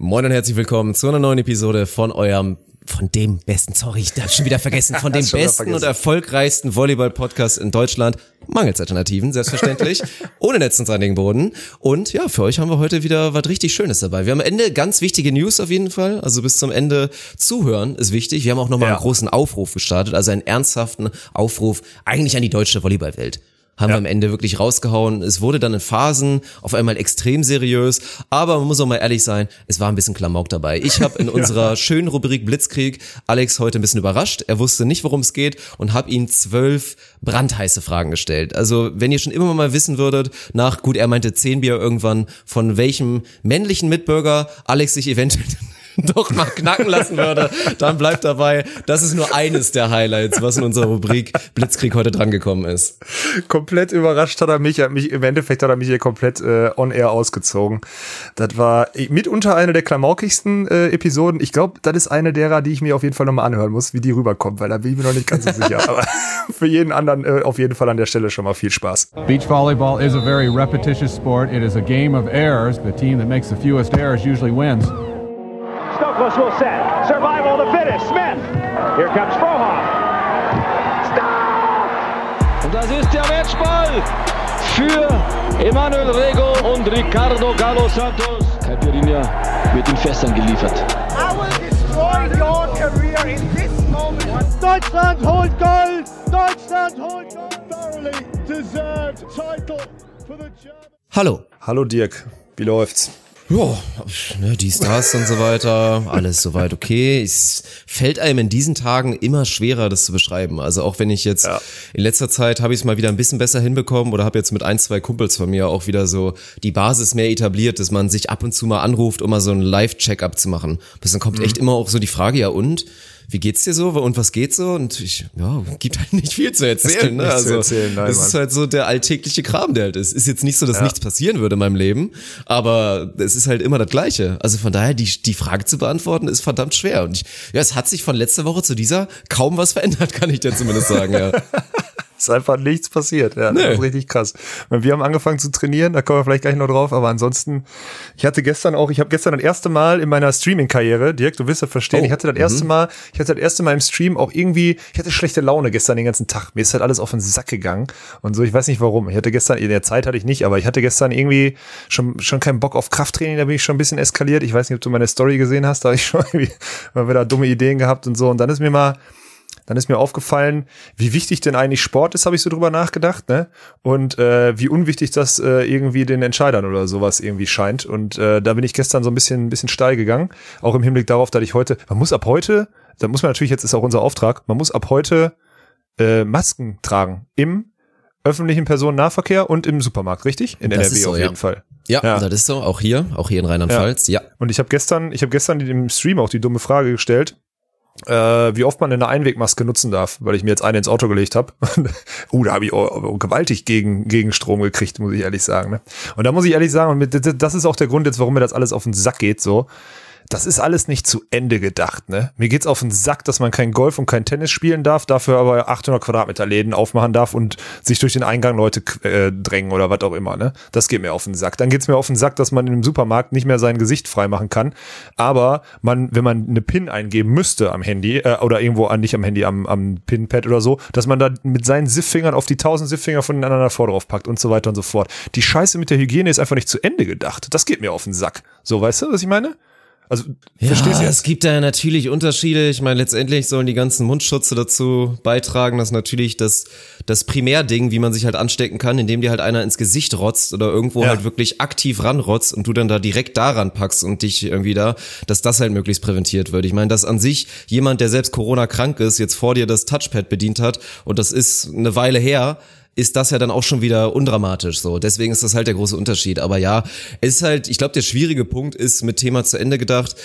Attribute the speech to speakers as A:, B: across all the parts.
A: Moin und herzlich willkommen zu einer neuen Episode von eurem von dem besten, sorry, ich darf schon wieder vergessen, von dem besten und erfolgreichsten Volleyball-Podcast in Deutschland. Mangels Alternativen, selbstverständlich. ohne Netz und sandigen Boden. Und ja, für euch haben wir heute wieder was richtig Schönes dabei. Wir haben am Ende ganz wichtige News auf jeden Fall. Also bis zum Ende zuhören ist wichtig. Wir haben auch nochmal ja. einen großen Aufruf gestartet, also einen ernsthaften Aufruf eigentlich an die deutsche Volleyballwelt haben ja. wir am Ende wirklich rausgehauen. Es wurde dann in Phasen auf einmal extrem seriös, aber man muss auch mal ehrlich sein, es war ein bisschen Klamauk dabei. Ich habe in unserer ja. schönen Rubrik Blitzkrieg Alex heute ein bisschen überrascht. Er wusste nicht, worum es geht und habe ihm zwölf brandheiße Fragen gestellt. Also wenn ihr schon immer mal wissen würdet, nach, gut, er meinte zehn Bier irgendwann, von welchem männlichen Mitbürger Alex sich eventuell doch mal knacken lassen würde, dann bleibt dabei, das ist nur eines der Highlights, was in unserer Rubrik Blitzkrieg heute drangekommen ist.
B: Komplett überrascht hat er mich, hat mich im Endeffekt hat er mich hier komplett äh, on air ausgezogen. Das war mitunter eine der klamaukigsten äh, Episoden. Ich glaube, das ist eine derer, die ich mir auf jeden Fall nochmal anhören muss, wie die rüberkommt, weil da bin ich mir noch nicht ganz so sicher. Aber für jeden anderen äh, auf jeden Fall an der Stelle schon mal viel Spaß.
C: Beach volleyball is a very repetitious sport. It is a game of errors. The team that makes the fewest errors usually wins.
D: Stokos will set. Survival of the fittest. Smith. Here comes Frohoff. Stop! Und das ist der Matchball für Emanuel Rego und Ricardo Galo Santos.
E: Caipirinha wird in Fässern geliefert.
F: I will destroy your career in this moment.
G: Deutschland holt Gold! Deutschland holt Gold! Thoroughly deserved title for the German.
A: Hallo.
B: Hallo Dirk, wie läuft's?
A: Ja, ne, die Stars und so weiter, alles soweit okay. Es fällt einem in diesen Tagen immer schwerer, das zu beschreiben. Also auch wenn ich jetzt ja. in letzter Zeit habe ich es mal wieder ein bisschen besser hinbekommen oder habe jetzt mit ein, zwei Kumpels von mir auch wieder so die Basis mehr etabliert, dass man sich ab und zu mal anruft, um mal so einen Live-Check-up zu machen. Bis dann kommt mhm. echt immer auch so die Frage, ja und? Wie geht's dir so und was geht so? Und ich, ja, gibt halt nicht viel zu erzählen. Ne? Also, zu erzählen, nein, es ist halt so der alltägliche Kram, der halt ist. Ist jetzt nicht so, dass ja. nichts passieren würde in meinem Leben, aber es ist halt immer das Gleiche. Also von daher, die, die Frage zu beantworten, ist verdammt schwer. Und ich, ja, es hat sich von letzter Woche zu dieser kaum was verändert, kann ich dir zumindest sagen, ja.
B: Ist einfach nichts passiert. Ja, nee. das ist richtig krass. Wir haben angefangen zu trainieren, da kommen wir vielleicht gleich noch drauf, aber ansonsten, ich hatte gestern auch, ich habe gestern das erste Mal in meiner Streaming-Karriere, Dirk, du wirst ja verstehen, oh. ich hatte das erste mhm. Mal, ich hatte das erste Mal im Stream auch irgendwie, ich hatte schlechte Laune gestern den ganzen Tag. Mir ist halt alles auf den Sack gegangen und so, ich weiß nicht warum. Ich hatte gestern, in der Zeit hatte ich nicht, aber ich hatte gestern irgendwie schon, schon keinen Bock auf Krafttraining, da bin ich schon ein bisschen eskaliert. Ich weiß nicht, ob du meine Story gesehen hast, da habe ich schon irgendwie mal wieder dumme Ideen gehabt und so und dann ist mir mal dann ist mir aufgefallen, wie wichtig denn eigentlich Sport ist, habe ich so drüber nachgedacht, ne? Und äh, wie unwichtig das äh, irgendwie den Entscheidern oder sowas irgendwie scheint. Und äh, da bin ich gestern so ein bisschen, ein bisschen steil gegangen. Auch im Hinblick darauf, dass ich heute, man muss ab heute, da muss man natürlich, jetzt ist auch unser Auftrag, man muss ab heute äh, Masken tragen im öffentlichen Personennahverkehr und im Supermarkt, richtig? In das NRW so, auf jeden
A: ja.
B: Fall.
A: Ja, ja, das ist so, auch hier, auch hier in Rheinland-Pfalz, ja. ja.
B: Und ich habe gestern, ich habe gestern im Stream auch die dumme Frage gestellt, äh, wie oft man eine Einwegmaske nutzen darf, weil ich mir jetzt eine ins Auto gelegt habe. uh, da habe ich gewaltig gegen, gegen Strom gekriegt, muss ich ehrlich sagen. Ne? Und da muss ich ehrlich sagen, und das ist auch der Grund jetzt, warum mir das alles auf den Sack geht, so das ist alles nicht zu Ende gedacht. Ne? Mir geht's auf den Sack, dass man kein Golf und kein Tennis spielen darf, dafür aber 800 Quadratmeter Läden aufmachen darf und sich durch den Eingang Leute äh, drängen oder was auch immer. Ne? Das geht mir auf den Sack. Dann geht's mir auf den Sack, dass man in einem Supermarkt nicht mehr sein Gesicht freimachen kann. Aber man, wenn man eine PIN eingeben müsste am Handy äh, oder irgendwo an nicht am Handy, am, am PIN-Pad oder so, dass man da mit seinen Siffingern auf die 1000 Sifffinger voneinander vor drauf packt und so weiter und so fort. Die Scheiße mit der Hygiene ist einfach nicht zu Ende gedacht. Das geht mir auf den Sack. So, weißt du, was ich meine?
A: Also, ja, verstehst du es gibt da natürlich Unterschiede. Ich meine, letztendlich sollen die ganzen Mundschutze dazu beitragen, dass natürlich das, das Primärding, wie man sich halt anstecken kann, indem dir halt einer ins Gesicht rotzt oder irgendwo ja. halt wirklich aktiv ranrotzt und du dann da direkt daran packst und dich irgendwie da, dass das halt möglichst präventiert wird. Ich meine, dass an sich jemand, der selbst Corona krank ist, jetzt vor dir das Touchpad bedient hat und das ist eine Weile her, ist das ja dann auch schon wieder undramatisch so. Deswegen ist das halt der große Unterschied. Aber ja, es ist halt, ich glaube, der schwierige Punkt ist mit Thema zu Ende gedacht.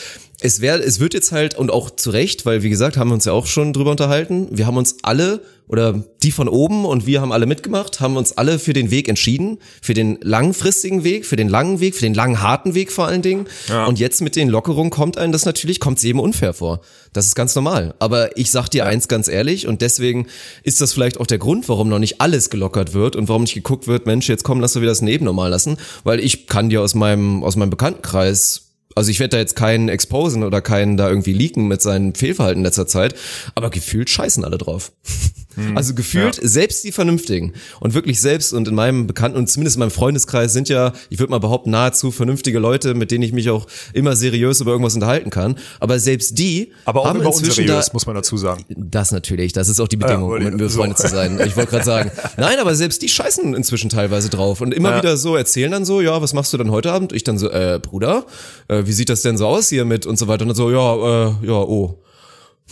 A: Es wäre, es wird jetzt halt und auch zu Recht, weil wie gesagt, haben wir uns ja auch schon drüber unterhalten. Wir haben uns alle oder die von oben und wir haben alle mitgemacht, haben uns alle für den Weg entschieden, für den langfristigen Weg, für den langen Weg, für den langen harten Weg vor allen Dingen. Ja. Und jetzt mit den Lockerungen kommt einem das natürlich, kommt es jedem unfair vor. Das ist ganz normal. Aber ich sag dir ja. eins ganz ehrlich und deswegen ist das vielleicht auch der Grund, warum noch nicht alles gelockert wird und warum nicht geguckt wird, Mensch, jetzt komm, lass doch wieder das Neben normal lassen, weil ich kann dir aus meinem, aus meinem Bekanntenkreis Also ich werde da jetzt keinen exposen oder keinen da irgendwie leaken mit seinem Fehlverhalten in letzter Zeit, aber gefühlt scheißen alle drauf. Hm, also gefühlt ja. selbst die Vernünftigen und wirklich selbst und in meinem Bekannten und zumindest in meinem Freundeskreis sind ja, ich würde mal behaupten, nahezu vernünftige Leute, mit denen ich mich auch immer seriös über irgendwas unterhalten kann. Aber selbst die
B: aber auch
A: haben
B: immer
A: inzwischen
B: unseriös,
A: da,
B: muss man dazu sagen.
A: Das natürlich, das ist auch die Bedingung, ja, um mit mir so. zu sein. Ich wollte gerade sagen, nein, aber selbst die scheißen inzwischen teilweise drauf und immer ja. wieder so erzählen dann so, ja, was machst du dann heute Abend? Ich dann so, äh, Bruder, äh, wie sieht das denn so aus hier mit und so weiter und dann so, ja, äh, ja, oh.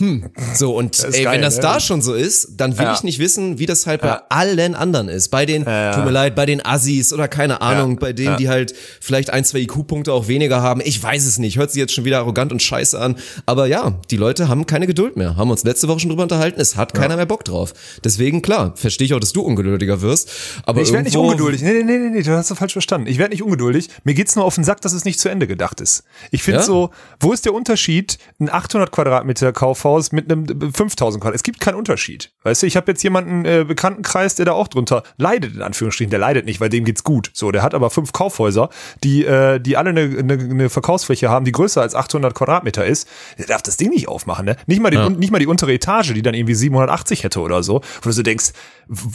A: Hm. So, und ey, geil, wenn das ne? da schon so ist, dann will ja. ich nicht wissen, wie das halt bei ja. allen anderen ist. Bei den, ja, tut mir leid, bei den Assis oder keine Ahnung, bei denen, die halt vielleicht ein, zwei IQ-Punkte auch weniger haben. Ich weiß es nicht. Hört sich jetzt schon wieder arrogant und scheiße an. Aber ja, die Leute haben keine Geduld mehr. Haben uns letzte Woche schon drüber unterhalten. Es hat keiner mehr Bock drauf. Deswegen, klar, verstehe ich auch, dass du ungeduldiger wirst. Aber
B: nee, ich werde nicht ungeduldig. Nee, nee, nee, nee, du hast das falsch verstanden. Ich werde nicht ungeduldig. Mir geht's nur auf den Sack, dass es nicht zu Ende gedacht ist. Ich finde so, wo ist der Unterschied? Ein 800 Quadratmeter Kaufhaus mit einem 5000 Quadrat. Es gibt keinen Unterschied. Weißt du, ich habe jetzt jemanden äh, Bekanntenkreis, der da auch drunter leidet, in Anführungsstrichen. Der leidet nicht, weil dem geht's gut. So, der hat aber fünf Kaufhäuser, die, äh, die alle eine, eine, eine Verkaufsfläche haben, die größer als 800 Quadratmeter ist. Der darf das Ding nicht aufmachen, ne? Nicht mal, die, ja. nicht mal die untere Etage, die dann irgendwie 780 hätte oder so. Wo du so denkst,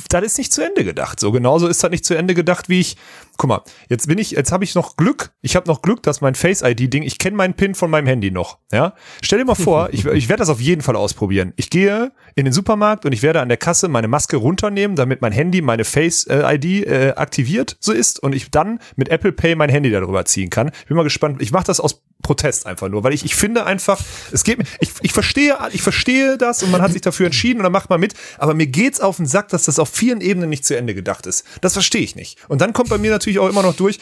B: das ist nicht zu Ende gedacht. So genauso ist das nicht zu Ende gedacht, wie ich guck mal, jetzt bin ich, jetzt habe ich noch Glück. Ich habe noch Glück, dass mein Face ID Ding, ich kenne meinen PIN von meinem Handy noch. Ja, stell dir mal vor, ich, ich werde das auf jeden Fall ausprobieren. Ich gehe in den Supermarkt und ich werde an der Kasse meine Maske runternehmen, damit mein Handy meine Face ID äh, aktiviert so ist und ich dann mit Apple Pay mein Handy darüber ziehen kann. Ich bin mal gespannt. Ich mache das aus Protest einfach nur, weil ich, ich finde einfach, es geht mir, ich, ich verstehe, ich verstehe das und man hat sich dafür entschieden und dann macht man mit, aber mir geht's auf den Sack, dass das auf vielen Ebenen nicht zu Ende gedacht ist. Das verstehe ich nicht. Und dann kommt bei mir natürlich auch immer noch durch,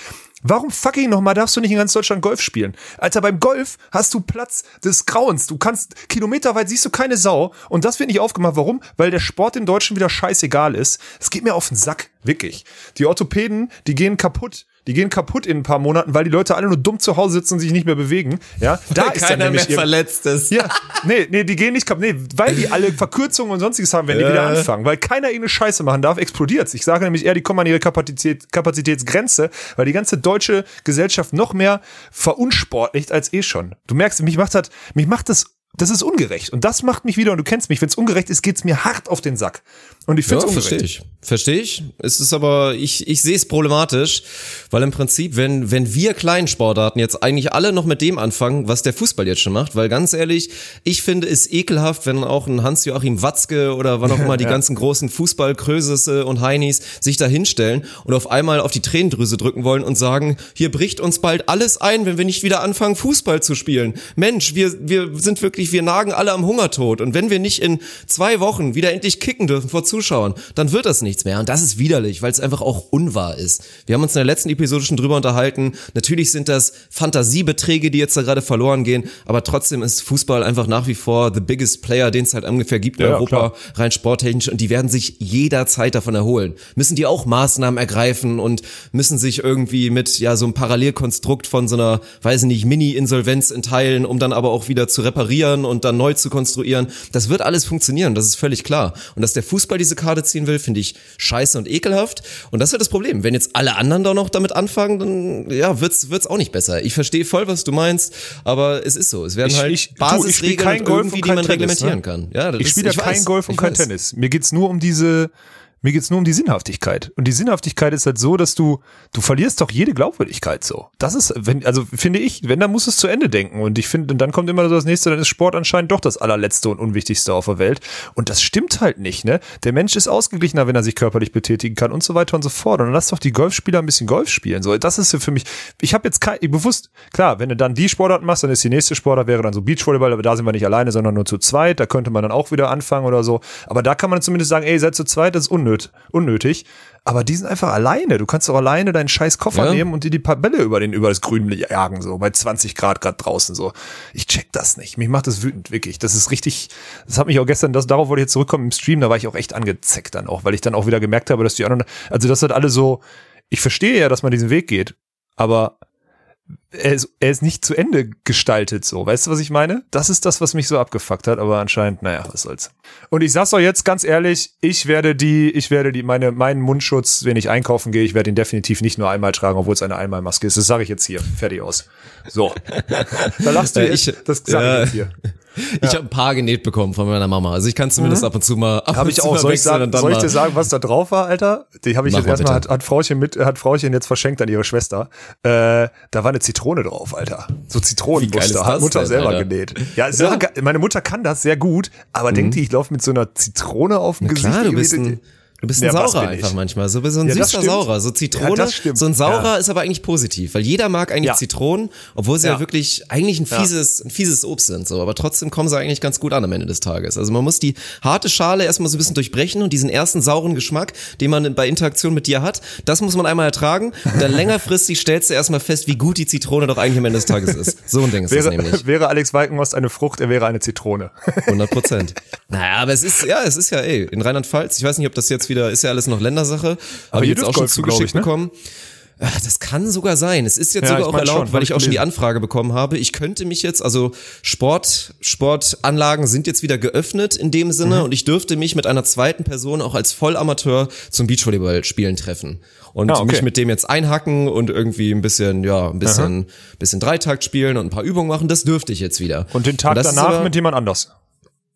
B: Warum fucking nochmal darfst du nicht in ganz Deutschland Golf spielen? Alter, beim Golf hast du Platz des Grauens. Du kannst kilometerweit siehst du keine Sau. Und das wird nicht aufgemacht. Warum? Weil der Sport den Deutschen wieder scheißegal ist. Es geht mir auf den Sack. Wirklich. Die Orthopäden, die gehen kaputt. Die gehen kaputt in ein paar Monaten, weil die Leute alle nur dumm zu Hause sitzen und sich nicht mehr bewegen. Ja,
A: da weil ist keiner mehr verletzt ist.
B: Ja, nee, nee, die gehen nicht kaputt. Nee, weil die alle Verkürzungen und sonstiges haben, wenn die wieder anfangen. Weil keiner irgendeine Scheiße machen darf, explodiert Ich sage nämlich eher, die kommen an ihre Kapazität, Kapazitätsgrenze, weil die ganze deutsche Gesellschaft noch mehr verunsportlicht als eh schon. Du merkst, mich macht das, mich macht das das ist ungerecht. Und das macht mich wieder, und du kennst mich, wenn es ungerecht ist, geht's mir hart auf den Sack. Und ich finde es ja,
A: ungerecht. Verstehe ich. Verstehe ich. Es ist aber, ich, ich sehe es problematisch, weil im Prinzip, wenn, wenn wir kleinen Sportarten jetzt eigentlich alle noch mit dem anfangen, was der Fußball jetzt schon macht, weil ganz ehrlich, ich finde es ekelhaft, wenn auch ein Hans-Joachim Watzke oder wann auch immer die ja. ganzen großen Fußballkröses und Heinis sich da hinstellen und auf einmal auf die Tränendrüse drücken wollen und sagen, hier bricht uns bald alles ein, wenn wir nicht wieder anfangen, Fußball zu spielen. Mensch, wir, wir sind wirklich, wir nagen alle am Hungertod und wenn wir nicht in zwei Wochen wieder endlich kicken dürfen vor Zuschauern, dann wird das nichts mehr. Und das ist widerlich, weil es einfach auch unwahr ist. Wir haben uns in der letzten Episode schon drüber unterhalten. Natürlich sind das Fantasiebeträge, die jetzt da gerade verloren gehen, aber trotzdem ist Fußball einfach nach wie vor the biggest player, den es halt ungefähr gibt in ja, Europa, klar. rein sporttechnisch. Und die werden sich jederzeit davon erholen. Müssen die auch Maßnahmen ergreifen und müssen sich irgendwie mit ja so einem Parallelkonstrukt von so einer, weiß ich nicht, Mini-Insolvenz entteilen, um dann aber auch wieder zu reparieren und dann neu zu konstruieren. Das wird alles funktionieren, das ist völlig klar. Und dass der Fußball diese Karte ziehen will, finde ich scheiße und ekelhaft. Und das ist das Problem. Wenn jetzt alle anderen da noch damit anfangen, dann ja, wird's wird's auch nicht besser. Ich verstehe voll, was du meinst, aber es ist so. Es werden
B: ich,
A: halt
B: ich, Basisregeln du, irgendwie, die man Tennis, reglementieren ne? kann. Ja, ich spiele ja kein Golf und kein weiß. Tennis. Mir geht's nur um diese mir geht's nur um die Sinnhaftigkeit. Und die Sinnhaftigkeit ist halt so, dass du, du verlierst doch jede Glaubwürdigkeit so. Das ist, wenn, also finde ich, wenn, dann muss es zu Ende denken. Und ich finde, dann kommt immer so das nächste, dann ist Sport anscheinend doch das allerletzte und unwichtigste auf der Welt. Und das stimmt halt nicht, ne? Der Mensch ist ausgeglichener, wenn er sich körperlich betätigen kann und so weiter und so fort. Und dann lass doch die Golfspieler ein bisschen Golf spielen. So, das ist für mich, ich habe jetzt kein, bewusst, klar, wenn du dann die Sportart machst, dann ist die nächste Sportart wäre dann so Beachvolleyball, aber da sind wir nicht alleine, sondern nur zu zweit. Da könnte man dann auch wieder anfangen oder so. Aber da kann man zumindest sagen, ey, seid zu zweit, das ist unnötig. Unnötig nicht. Aber die sind einfach alleine. Du kannst doch alleine deinen scheiß Koffer ja. nehmen und dir die paar Bälle über den, über das Grün jagen, so bei 20 Grad grad draußen, so. Ich check das nicht. Mich macht das wütend, wirklich. Das ist richtig, das hat mich auch gestern, das, darauf wollte ich jetzt zurückkommen im Stream, da war ich auch echt angezeckt dann auch, weil ich dann auch wieder gemerkt habe, dass die anderen, also das hat alle so, ich verstehe ja, dass man diesen Weg geht, aber er ist, er ist nicht zu Ende gestaltet, so. Weißt du, was ich meine? Das ist das, was mich so abgefuckt hat, aber anscheinend, naja, was soll's. Und ich sag's doch jetzt ganz ehrlich, ich werde die, ich werde die, meine, meinen Mundschutz, wenn ich einkaufen gehe, ich werde ihn definitiv nicht nur einmal tragen, obwohl es eine Einmalmaske ist. Das sage ich jetzt hier. Fertig aus. So. da lachst du
A: Äh,
B: jetzt.
A: ich-
B: das sage
A: ja.
B: ich jetzt hier.
A: Ich habe ein paar genäht bekommen von meiner Mama. Also ich kann zumindest ab und zu mal. Ab
B: Habe
A: und
B: ich auch. Soll ich, sagen, soll ich dir sagen, was da drauf war, Alter? Die habe ich
A: Mach
B: jetzt
A: mal
B: erstmal, hat, hat Frauchen mit, hat Frauchen jetzt verschenkt an ihre Schwester. Äh, da war eine Zitrone drauf, Alter. So Zitronenmuster. Hat Mutter
A: denn,
B: selber
A: Alter?
B: genäht. Ja, ge- meine Mutter kann das sehr gut, aber denkt die, ich laufe mit so einer Zitrone auf dem
A: Na
B: Gesicht?
A: klar, du bist ein, du bist ein
B: Ja,
A: Saurer
B: ich?
A: einfach manchmal. So, so ein
B: Ja,
A: süßer. Saurer. So Zitrone.
B: Ja.
A: So ein Saurer ist aber eigentlich positiv, weil jeder mag eigentlich. Zitronen, obwohl sie ja. Wirklich eigentlich ein fieses, ein fieses Obst sind. So, aber trotzdem kommen sie eigentlich ganz gut an am Ende des Tages. Also man muss die harte Schale erstmal so ein bisschen durchbrechen und diesen ersten sauren Geschmack, den man bei Interaktion mit dir hat, das muss man einmal ertragen. Und dann längerfristig stellst du erstmal fest, wie gut die Zitrone doch eigentlich am Ende des Tages ist. So ein Ding ist das nämlich.
B: Wäre, wäre Alex Walkenhorst eine Frucht, er wäre eine Zitrone.
A: 100 Prozent. naja, aber es ist, ja, es ist ja, ey, in Rheinland-Pfalz, ich weiß nicht, ob das jetzt wieder, ist ja alles noch Ländersache,
B: Aber ihr
A: jetzt auch
B: dürft
A: schon zugeschickt
B: ich, ne?
A: bekommen. Ah, Das kann sogar sein. Es ist jetzt
B: Ja,
A: sogar auch erlaubt,
B: schon,
A: weil ich auch schon die. Anfrage bekommen habe. Ich könnte mich jetzt, also Sport, Sportanlagen sind jetzt wieder geöffnet in dem Sinne
B: Mhm.
A: und ich dürfte mich mit einer zweiten Person auch als Vollamateur zum Beachvolleyball spielen treffen. Und
B: Ah, okay.
A: mich mit dem jetzt einhacken und irgendwie ein bisschen, ja, ein bisschen, bisschen Dreitakt spielen und ein paar Übungen machen, das dürfte ich jetzt wieder.
B: Und den Tag
A: ist
B: danach
A: aber-
B: mit jemand anders.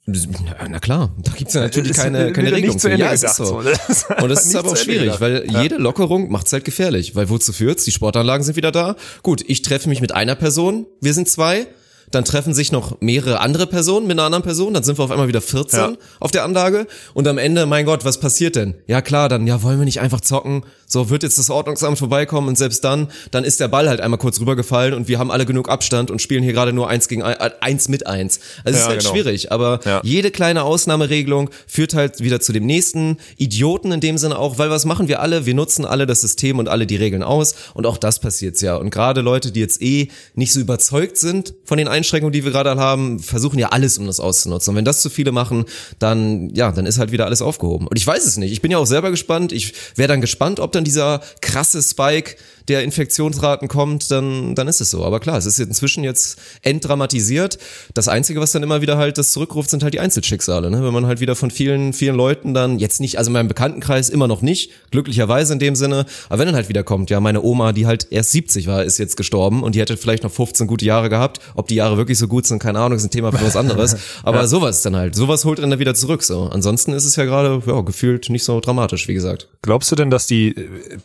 A: Na, klar, da gibt's ja natürlich
B: Ist
A: keine, keine Regelung für. Ja, es ist so.
B: ist
A: Und das ist aber auch schwierig, weil jede Lockerung macht's halt gefährlich. Weil wozu führt's? Die Sportanlagen sind wieder da. Gut, ich treffe mich mit einer Person, wir sind zwei. Dann treffen sich noch mehrere andere Personen mit einer anderen Person, dann sind wir auf einmal wieder 14
B: Ja.
A: auf der Anlage und am Ende, mein Gott, was passiert denn? Ja klar, dann ja, wollen wir nicht einfach zocken? So wird jetzt das Ordnungsamt vorbeikommen und selbst dann, dann ist der Ball halt einmal kurz rübergefallen und wir haben alle genug Abstand und spielen hier gerade nur eins gegen ein, äh, eins mit eins. Also es
B: Ja,
A: ist halt
B: genau.
A: schwierig, aber
B: Ja.
A: jede kleine Ausnahmeregelung führt halt wieder zu dem nächsten Idioten in dem Sinne auch, weil was machen wir alle? Wir nutzen alle das System und alle die Regeln aus und auch das passiert's ja. Und gerade Leute, die jetzt eh nicht so überzeugt sind von den Einschränkungen, die wir gerade haben, versuchen ja alles, um das auszunutzen. Und wenn das zu viele machen, dann, ja, dann ist halt wieder alles aufgehoben. Und ich weiß es nicht. Ich bin ja auch selber gespannt. Ich wäre dann gespannt, ob dann dieser krasse Spike der Infektionsraten kommt, dann, dann ist es so. Aber klar, es ist inzwischen jetzt entdramatisiert. Das Einzige, was dann immer wieder halt das zurückruft, sind halt die Einzelschicksale. Ne? Wenn man halt wieder von vielen, vielen Leuten dann, jetzt nicht, also in meinem Bekanntenkreis immer noch nicht, glücklicherweise in dem Sinne, aber wenn dann halt wieder kommt, ja, meine Oma, die halt erst 70 war, ist jetzt gestorben und die hätte vielleicht noch 15 gute Jahre gehabt. Ob die Jahre wirklich so gut sind, keine Ahnung, ist ein Thema für was anderes. Aber sowas dann halt, sowas holt dann wieder zurück. So. Ansonsten ist es ja gerade, ja, gefühlt nicht so dramatisch, wie gesagt.
B: Glaubst du denn, dass die,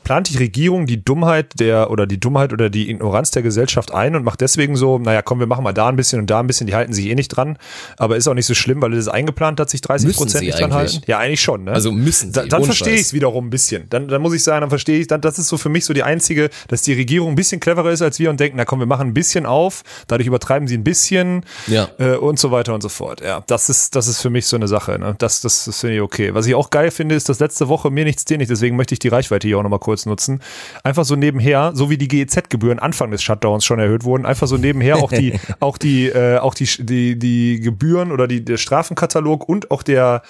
B: plant die Regierung die Dummheit der, oder die Dummheit oder die Ignoranz der Gesellschaft ein und macht deswegen so, naja, komm, wir machen mal da ein bisschen und da ein bisschen, die halten sich eh nicht dran, aber ist auch nicht so schlimm, weil es eingeplant hat, sich 30
A: Müssen
B: Prozent nicht dran halten? Ja, eigentlich schon, ne?
A: Also müssen
B: Da,
A: sie,
B: dann
A: ohne
B: verstehe ich es wiederum ein bisschen. Dann, dann muss ich sagen, dann verstehe ich, dann, das ist so für mich so die einzige, dass die Regierung ein bisschen cleverer ist als wir und denken, na komm, wir machen ein bisschen auf, dadurch übertreiben sie ein bisschen
A: Ja.
B: äh, und so weiter und so fort. Ja, das ist, das ist für mich so eine Sache. Ne? Das, das, das finde ich okay. Was ich auch geil finde, ist, dass letzte Woche mir nichts, dir nicht, deswegen möchte ich die Reichweite hier auch nochmal kurz nutzen. Einfach so nebenher, so wie die GEZ-Gebühren Anfang des Shutdowns schon erhöht wurden, einfach so nebenher auch die, auch die, äh, auch die, die, die Gebühren oder die, der Strafenkatalog und auch der,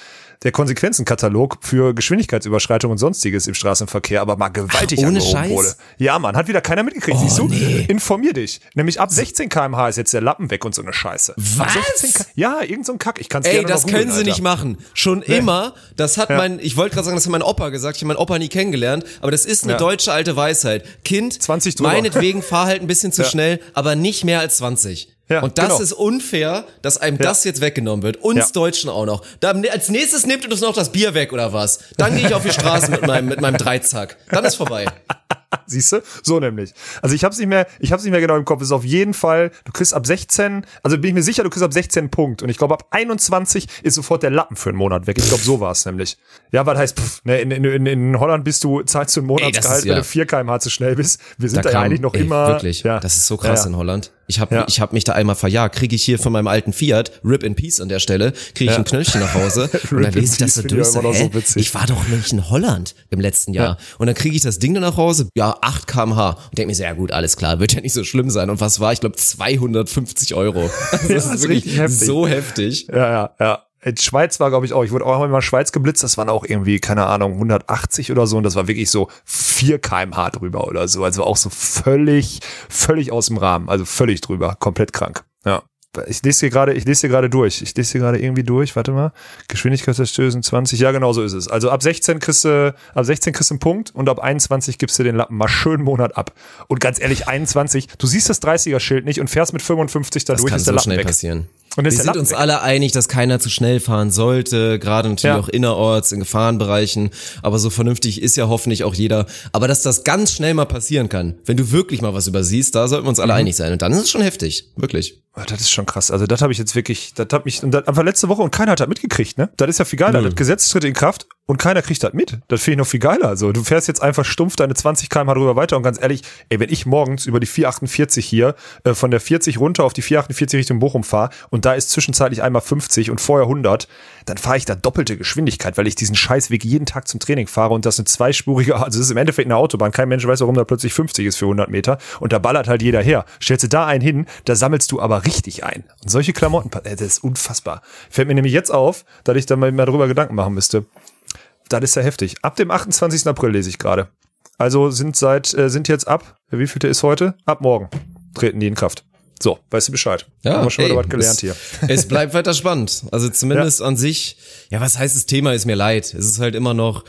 B: der Konsequenzenkatalog für Geschwindigkeitsüberschreitung und sonstiges im Straßenverkehr, aber mal gewaltig
A: Ach, ohne
B: angehoben
A: Scheiß?
B: wurde. Ja, Mann, hat wieder keiner mitgekriegt.
A: Oh,
B: Siehst du?
A: nee.
B: Informier dich. Nämlich ab 16 km/h ist jetzt der Lappen weg und so eine Scheiße.
A: Was?
B: 16 K ja, irgend so ein Kack. Ich kann's
A: Ey,
B: gerne
A: das können sie
B: Alter.
A: nicht machen. Schon immer. Das hat
B: Ja.
A: mein, ich wollte gerade sagen, das hat mein Opa gesagt. Ich habe meinen Opa nie kennengelernt. Aber das ist eine
B: Ja.
A: deutsche alte Weisheit. Kind,
B: 20 drüber.
A: meinetwegen fahr halt ein bisschen zu
B: Ja.
A: schnell, aber nicht mehr als 20.
B: Ja,
A: und das
B: genau.
A: ist unfair, dass einem das jetzt weggenommen wird. Uns
B: Ja.
A: Deutschen auch noch. Da, als nächstes nimmt uns noch das Bier weg oder was? Dann gehe ich auf die Straße mit meinem, mit meinem Dreizack. Dann ist vorbei.
B: Siehst du? So nämlich. Also ich hab's nicht mehr, ich hab's nicht mehr genau im Kopf. Es ist auf jeden Fall, du kriegst ab 16, also bin ich mir sicher, du kriegst ab 16 Punkt. Und ich glaube, ab 21 ist sofort der Lappen für einen Monat weg. Ich glaube, so war's nämlich. Ja, was heißt, pff, ne, in, in, in Holland bist du, zahlst du ein Monatsgehalt,
A: ist ja-
B: wenn du 4 kmh zu schnell bist. Wir sind da, ja
A: kam-
B: eigentlich noch
A: ey,
B: immer.
A: Wirklich,
B: ja.
A: das ist so krass
B: ja,
A: in Holland. Ich habe
B: Ja.
A: ich hab mich da einmal verjagt. Kriege ich hier von meinem alten Fiat, Rip in Peace an der Stelle, kriege ich
B: Ja.
A: ein Knöllchen nach Hause und dann lese ich das so durch. So, hä?
B: so
A: ich war doch nicht in Holland im letzten Jahr.
B: Ja.
A: Und dann kriege ich das Ding dann nach Hause, ja, 8 kmh. Und denke mir so, ja gut, alles klar, wird ja nicht so schlimm sein. Und was war? Ich glaube 250 Euro. Das
B: Ja,
A: ist
B: das ist
A: wirklich
B: heftig.
A: so heftig.
B: Ja, ja, ja. In Schweiz war, glaube ich, auch. Ich wurde auch einmal in Schweiz geblitzt. Das waren auch irgendwie, keine Ahnung, 180 oder so. Und das war wirklich so 4 kmh drüber oder so. Also auch so völlig, völlig aus dem Rahmen. Also völlig drüber. Komplett krank. Ja ich lese hier gerade, ich lese hier gerade durch. Ich lese hier gerade irgendwie durch. Warte mal. Geschwindigkeitsstößen 20. Ja, genau so ist es. Also ab 16 kriegst du, ab 16 kriegst du einen Punkt und ab 21 gibst du den Lappen mal schön einen Monat ab. Und ganz ehrlich, 21, du siehst das 30er-Schild nicht und fährst mit 55 da
A: das
B: durch, ist der
A: so
B: Lappen
A: schnell
B: weg.
A: passieren. Wir sind uns alle einig, dass keiner zu schnell fahren sollte, gerade natürlich
B: Ja.
A: auch innerorts, in Gefahrenbereichen, aber so vernünftig ist ja hoffentlich auch jeder. Aber dass das ganz schnell mal passieren kann, wenn du wirklich mal was übersiehst, da sollten wir uns
B: Mhm.
A: alle einig sein. Und dann ist es schon heftig, wirklich.
B: Ah, Das ist schon krass. Also das habe ich jetzt wirklich, das hat mich, und das einfach letzte Woche und keiner hat das mitgekriegt, ne? Das ist ja viel geiler. Das Gesetz tritt in Kraft und keiner kriegt das mit. Das finde ich noch viel geiler. Also du fährst jetzt einfach stumpf deine 20 km drüber weiter und ganz ehrlich, ey, wenn ich morgens über die 448 hier äh, von der 40 runter auf die 448 Richtung Bochum fahre und da ist zwischenzeitlich einmal 50 und vorher 100, dann fahre ich da doppelte Geschwindigkeit, weil ich diesen Scheißweg jeden Tag zum Training fahre und das eine zweispurige, also das ist im Endeffekt eine Autobahn. Kein Mensch weiß, warum da plötzlich 50 ist für 100 Meter und da ballert halt jeder her. Stellst du da einen hin, da sammelst du aber richtig ein. Und solche Klamotten, äh, das ist unfassbar. Fällt mir nämlich jetzt auf, dass ich da mal mal drüber Gedanken machen müsste. Das ist ja heftig. Ab dem 28. April lese ich gerade. Also sind seit, äh, sind jetzt ab, wie vielte ist heute? Ab morgen treten die in Kraft. So, weißt du Bescheid. Haben wir schon
A: ey,
B: wieder was gelernt
A: es,
B: hier.
A: Es bleibt weiter spannend. Also zumindest an sich, ja, was heißt das Thema ist mir leid. Es ist halt immer noch,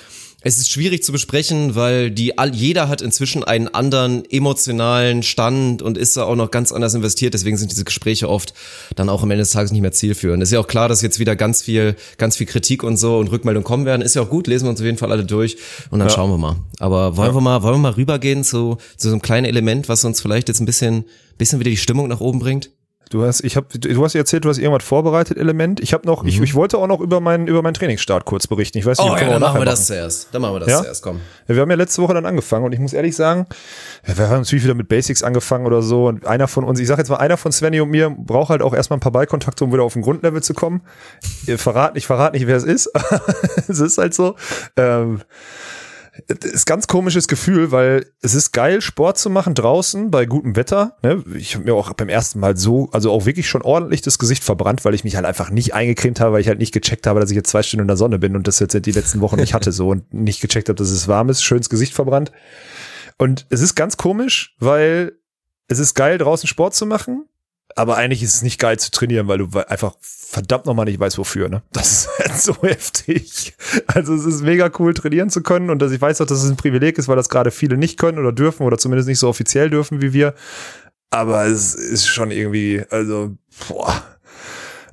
A: es ist schwierig zu besprechen, weil die all, jeder hat inzwischen einen anderen emotionalen Stand und ist da auch noch ganz anders investiert. Deswegen sind diese Gespräche oft dann auch am Ende des Tages nicht mehr zielführend. Ist ja auch klar, dass jetzt wieder ganz viel, ganz viel Kritik und so und Rückmeldung kommen werden. Ist ja auch gut, lesen wir uns auf jeden Fall alle durch und dann schauen wir mal. Aber wollen wir mal, wollen wir mal rübergehen zu, zu so einem kleinen Element, was uns vielleicht jetzt ein bisschen, bisschen wieder die Stimmung nach oben bringt?
B: Du hast, ich hab, du hast erzählt, du hast irgendwas vorbereitet, Element. Ich habe noch, ich, ich wollte auch noch über meinen, über meinen Trainingsstart kurz berichten. Ich weiß nicht,
A: Oh ja, dann machen wir das zuerst. Dann machen wir das
B: Ja?
A: zuerst, komm.
B: Ja, wir haben ja letzte Woche dann angefangen und ich muss ehrlich sagen, wir haben natürlich wieder mit Basics angefangen oder so und einer von uns, ich sag jetzt mal, einer von Svenny und mir braucht halt auch erstmal ein paar Ballkontakte, um wieder auf ein Grundlevel zu kommen. Verrat, ich verrate nicht, wer es ist. es ist halt so. Ähm, ist ganz komisches Gefühl, weil es ist geil, Sport zu machen draußen bei gutem Wetter. Ne? Ich habe mir auch beim ersten Mal so, also auch wirklich schon ordentlich das Gesicht verbrannt, weil ich mich halt einfach nicht eingecremt habe, weil ich halt nicht gecheckt habe, dass ich jetzt zwei Stunden in der Sonne bin und das jetzt die letzten Wochen nicht hatte so und nicht gecheckt habe, dass es warm ist, schönes Gesicht verbrannt. Und es ist ganz komisch, weil es ist geil, draußen Sport zu machen, aber eigentlich ist es nicht geil zu trainieren, weil du einfach verdammt nochmal nicht weißt, wofür. Ne? Das ist halt so heftig. Also es ist mega cool, trainieren zu können und dass ich weiß auch, dass es ein Privileg ist, weil das gerade viele nicht können oder dürfen oder zumindest nicht so offiziell dürfen wie wir. Aber es ist schon irgendwie, also, boah.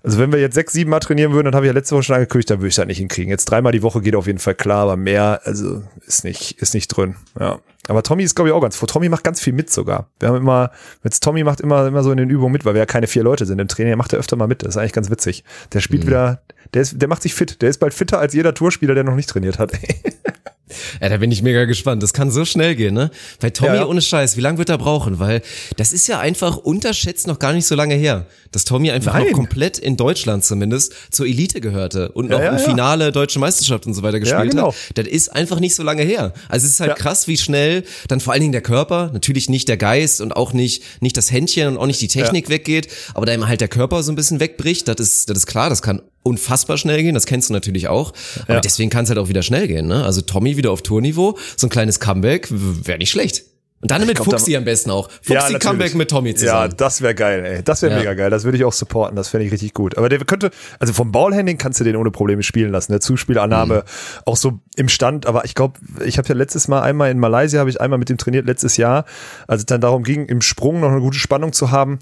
B: Also wenn wir jetzt sechs, sieben Mal trainieren würden, dann habe ich ja letzte Woche schon angekündigt, dann würde ich das nicht hinkriegen. Jetzt dreimal die Woche geht auf jeden Fall klar, aber mehr, also ist nicht, ist nicht drin. Ja. Aber Tommy ist, glaube ich, auch ganz froh. Tommy macht ganz viel mit sogar. Wir haben immer, jetzt Tommy macht immer, immer so in den Übungen mit, weil wir ja keine vier Leute sind im Training. Er macht er öfter mal mit. Das ist eigentlich ganz witzig. Der spielt wieder, der ist, der macht sich fit. Der ist bald fitter als jeder Tourspieler, der noch nicht trainiert hat.
A: Ja, da bin ich mega gespannt. Das kann so schnell gehen, ne? Bei Tommy
B: Ja.
A: ohne Scheiß, wie lange wird er brauchen? Weil das ist ja einfach unterschätzt noch gar nicht so lange her, dass Tommy einfach
B: Nein.
A: noch komplett in Deutschland zumindest zur Elite gehörte und noch
B: ja,
A: im. Finale Deutsche Meisterschaft und so weiter gespielt
B: genau.
A: hat. Das ist einfach nicht so lange her. Also es ist halt krass, wie schnell dann vor allen Dingen der Körper, natürlich nicht der Geist und auch nicht, nicht das Händchen und auch nicht die Technik weggeht, aber da immer halt der Körper so ein bisschen wegbricht, das ist, das ist klar, das kann unfassbar schnell gehen, das kennst du natürlich auch. Aber
B: Ja.
A: deswegen kann es halt auch wieder schnell gehen, ne? Also Tommy wieder auf Tourniveau, so ein kleines Comeback wäre nicht schlecht. Und dann mit Fuxi am besten auch. Fuxi
B: natürlich.
A: Comeback mit Tommy
B: Ja,
A: zusammen.
B: das wäre geil, ey. Das wäre
A: Ja.
B: mega geil. Das würde ich auch supporten. Das fände ich richtig gut. Aber der könnte, also vom Ballhandling kannst du den ohne Probleme spielen lassen. Der Zuspielannahme
A: Mhm.
B: auch so im Stand. Aber ich glaube, ich habe ja letztes Mal einmal in Malaysia, habe ich einmal mit dem trainiert letztes Jahr, als es dann darum ging, im Sprung noch eine gute Spannung zu haben.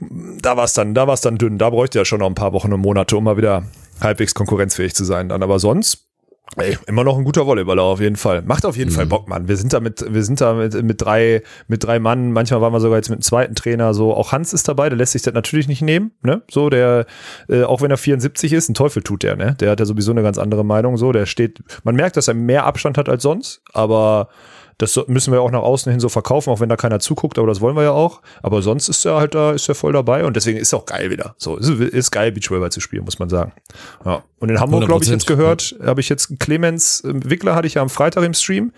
B: Da war es dann, da war es dann dünn. Da bräuchte er schon noch ein paar Wochen und Monate, um mal wieder halbwegs konkurrenzfähig zu sein. Dann aber sonst Ey, immer noch ein guter Volleyballer auf jeden Fall. Macht auf jeden Fall Bock, Mann. Wir sind da mit, wir sind da mit, mit drei, mit drei Mann. Manchmal waren wir sogar jetzt mit einem zweiten Trainer. So, auch Hans ist dabei. Der lässt sich das natürlich nicht nehmen, ne? So, der, äh, auch wenn er 74 ist, ein Teufel tut der, ne? Der hat ja sowieso eine ganz andere Meinung. So, der steht, man merkt, dass er mehr Abstand hat als sonst, aber Das müssen wir auch nach außen hin so verkaufen, auch wenn da keiner zuguckt, aber das wollen wir ja auch. Aber sonst ist er halt da, ist er voll dabei und deswegen ist er auch geil wieder. So, ist, ist geil, Beachvolleyball zu spielen, muss man sagen. Ja. Und in Hamburg, glaube ich,
A: 100%,
B: jetzt gehört, habe ich jetzt Clemens äh, Wickler hatte ich ja am Freitag im Stream.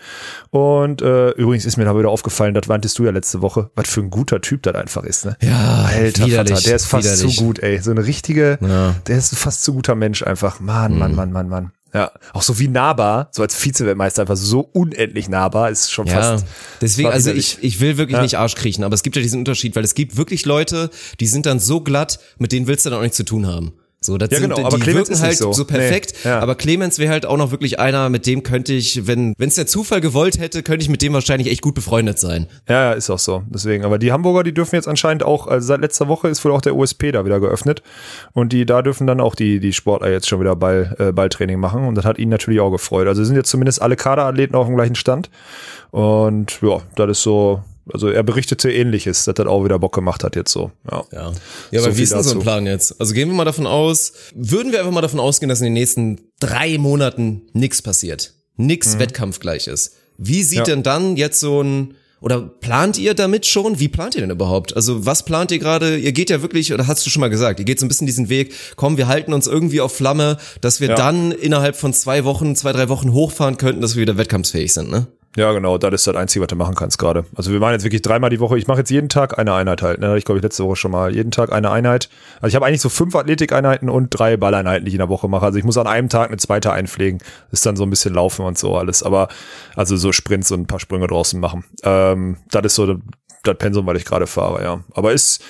B: Und äh, übrigens ist mir da wieder aufgefallen, das warntest du ja letzte Woche, was für ein guter Typ das einfach ist, ne?
A: Ja,
B: Alter
A: widerlich,
B: Vater, der ist fast
A: widerlich.
B: zu gut, ey. So eine richtige,
A: Ja.
B: der ist ein fast zu guter Mensch einfach. Mann,
A: Mhm.
B: Mann, Mann, Mann, Mann. Ja, auch so wie nahbar, so als Vize-Weltmeister einfach so unendlich nahbar, ist schon
A: Ja,
B: fast.
A: deswegen, also ich, ich will wirklich
B: Ja.
A: nicht Arsch kriechen, aber es gibt ja diesen Unterschied, weil es gibt wirklich Leute, die sind dann so glatt, mit denen willst du dann auch nichts zu tun haben. So, das
B: Ja,
A: sind,
B: genau, aber
A: die
B: Clemens
A: wirken
B: ist
A: halt
B: so.
A: so, perfekt,
B: Nee, ja.
A: aber Clemens wäre halt auch noch wirklich einer, mit dem könnte ich, wenn es der Zufall gewollt hätte, könnte ich mit dem wahrscheinlich echt gut befreundet sein.
B: Ja, ja, ist auch so. Deswegen. Aber die Hamburger, die dürfen jetzt anscheinend auch, also seit letzter Woche ist wohl auch der USP da wieder geöffnet. Und die, da dürfen dann auch die, die Sportler jetzt schon wieder Ball, äh, Balltraining machen. Und das hat ihn natürlich auch gefreut. Also sind jetzt zumindest alle Kaderathleten auf dem gleichen Stand. Und ja, das ist so, also er berichtete ähnliches, dass das auch wieder Bock gemacht hat jetzt so. Ja.
A: Ja, ja
B: So
A: aber wie ist denn so ein. Plan jetzt? Also gehen wir mal davon aus, würden wir einfach mal davon ausgehen, dass in den nächsten drei Monaten nichts passiert, nix wettkampfgleich ist. Wie sieht
B: Mhm. Ja.
A: denn dann jetzt so ein oder plant ihr damit schon? Wie plant ihr denn überhaupt? Also was plant ihr gerade? Ihr geht ja wirklich, oder hast du schon mal gesagt, ihr geht so ein bisschen diesen Weg, komm, wir halten uns irgendwie auf Flamme, dass wir
B: Ja.
A: dann innerhalb von zwei Wochen, zwei, drei Wochen hochfahren könnten, dass wir wieder wettkampfsfähig sind, ne?
B: Ja, genau, das ist das Einzige, was du machen kannst gerade. Also wir machen jetzt wirklich dreimal die Woche. Ich mache jetzt jeden Tag eine Einheit halt. Ne? Ich glaube, ich letzte Woche schon mal. Jeden Tag eine Einheit. Also ich habe eigentlich so fünf Athletikeinheiten und drei Balleinheiten, die ich in der Woche mache. Also ich muss an einem Tag eine zweite einpflegen. Das ist dann so ein bisschen Laufen und so alles. Aber also so Sprints und ein paar Sprünge draußen machen. Ähm, das ist so das- Pensum, weil ich gerade fahre, ja. Aber ist,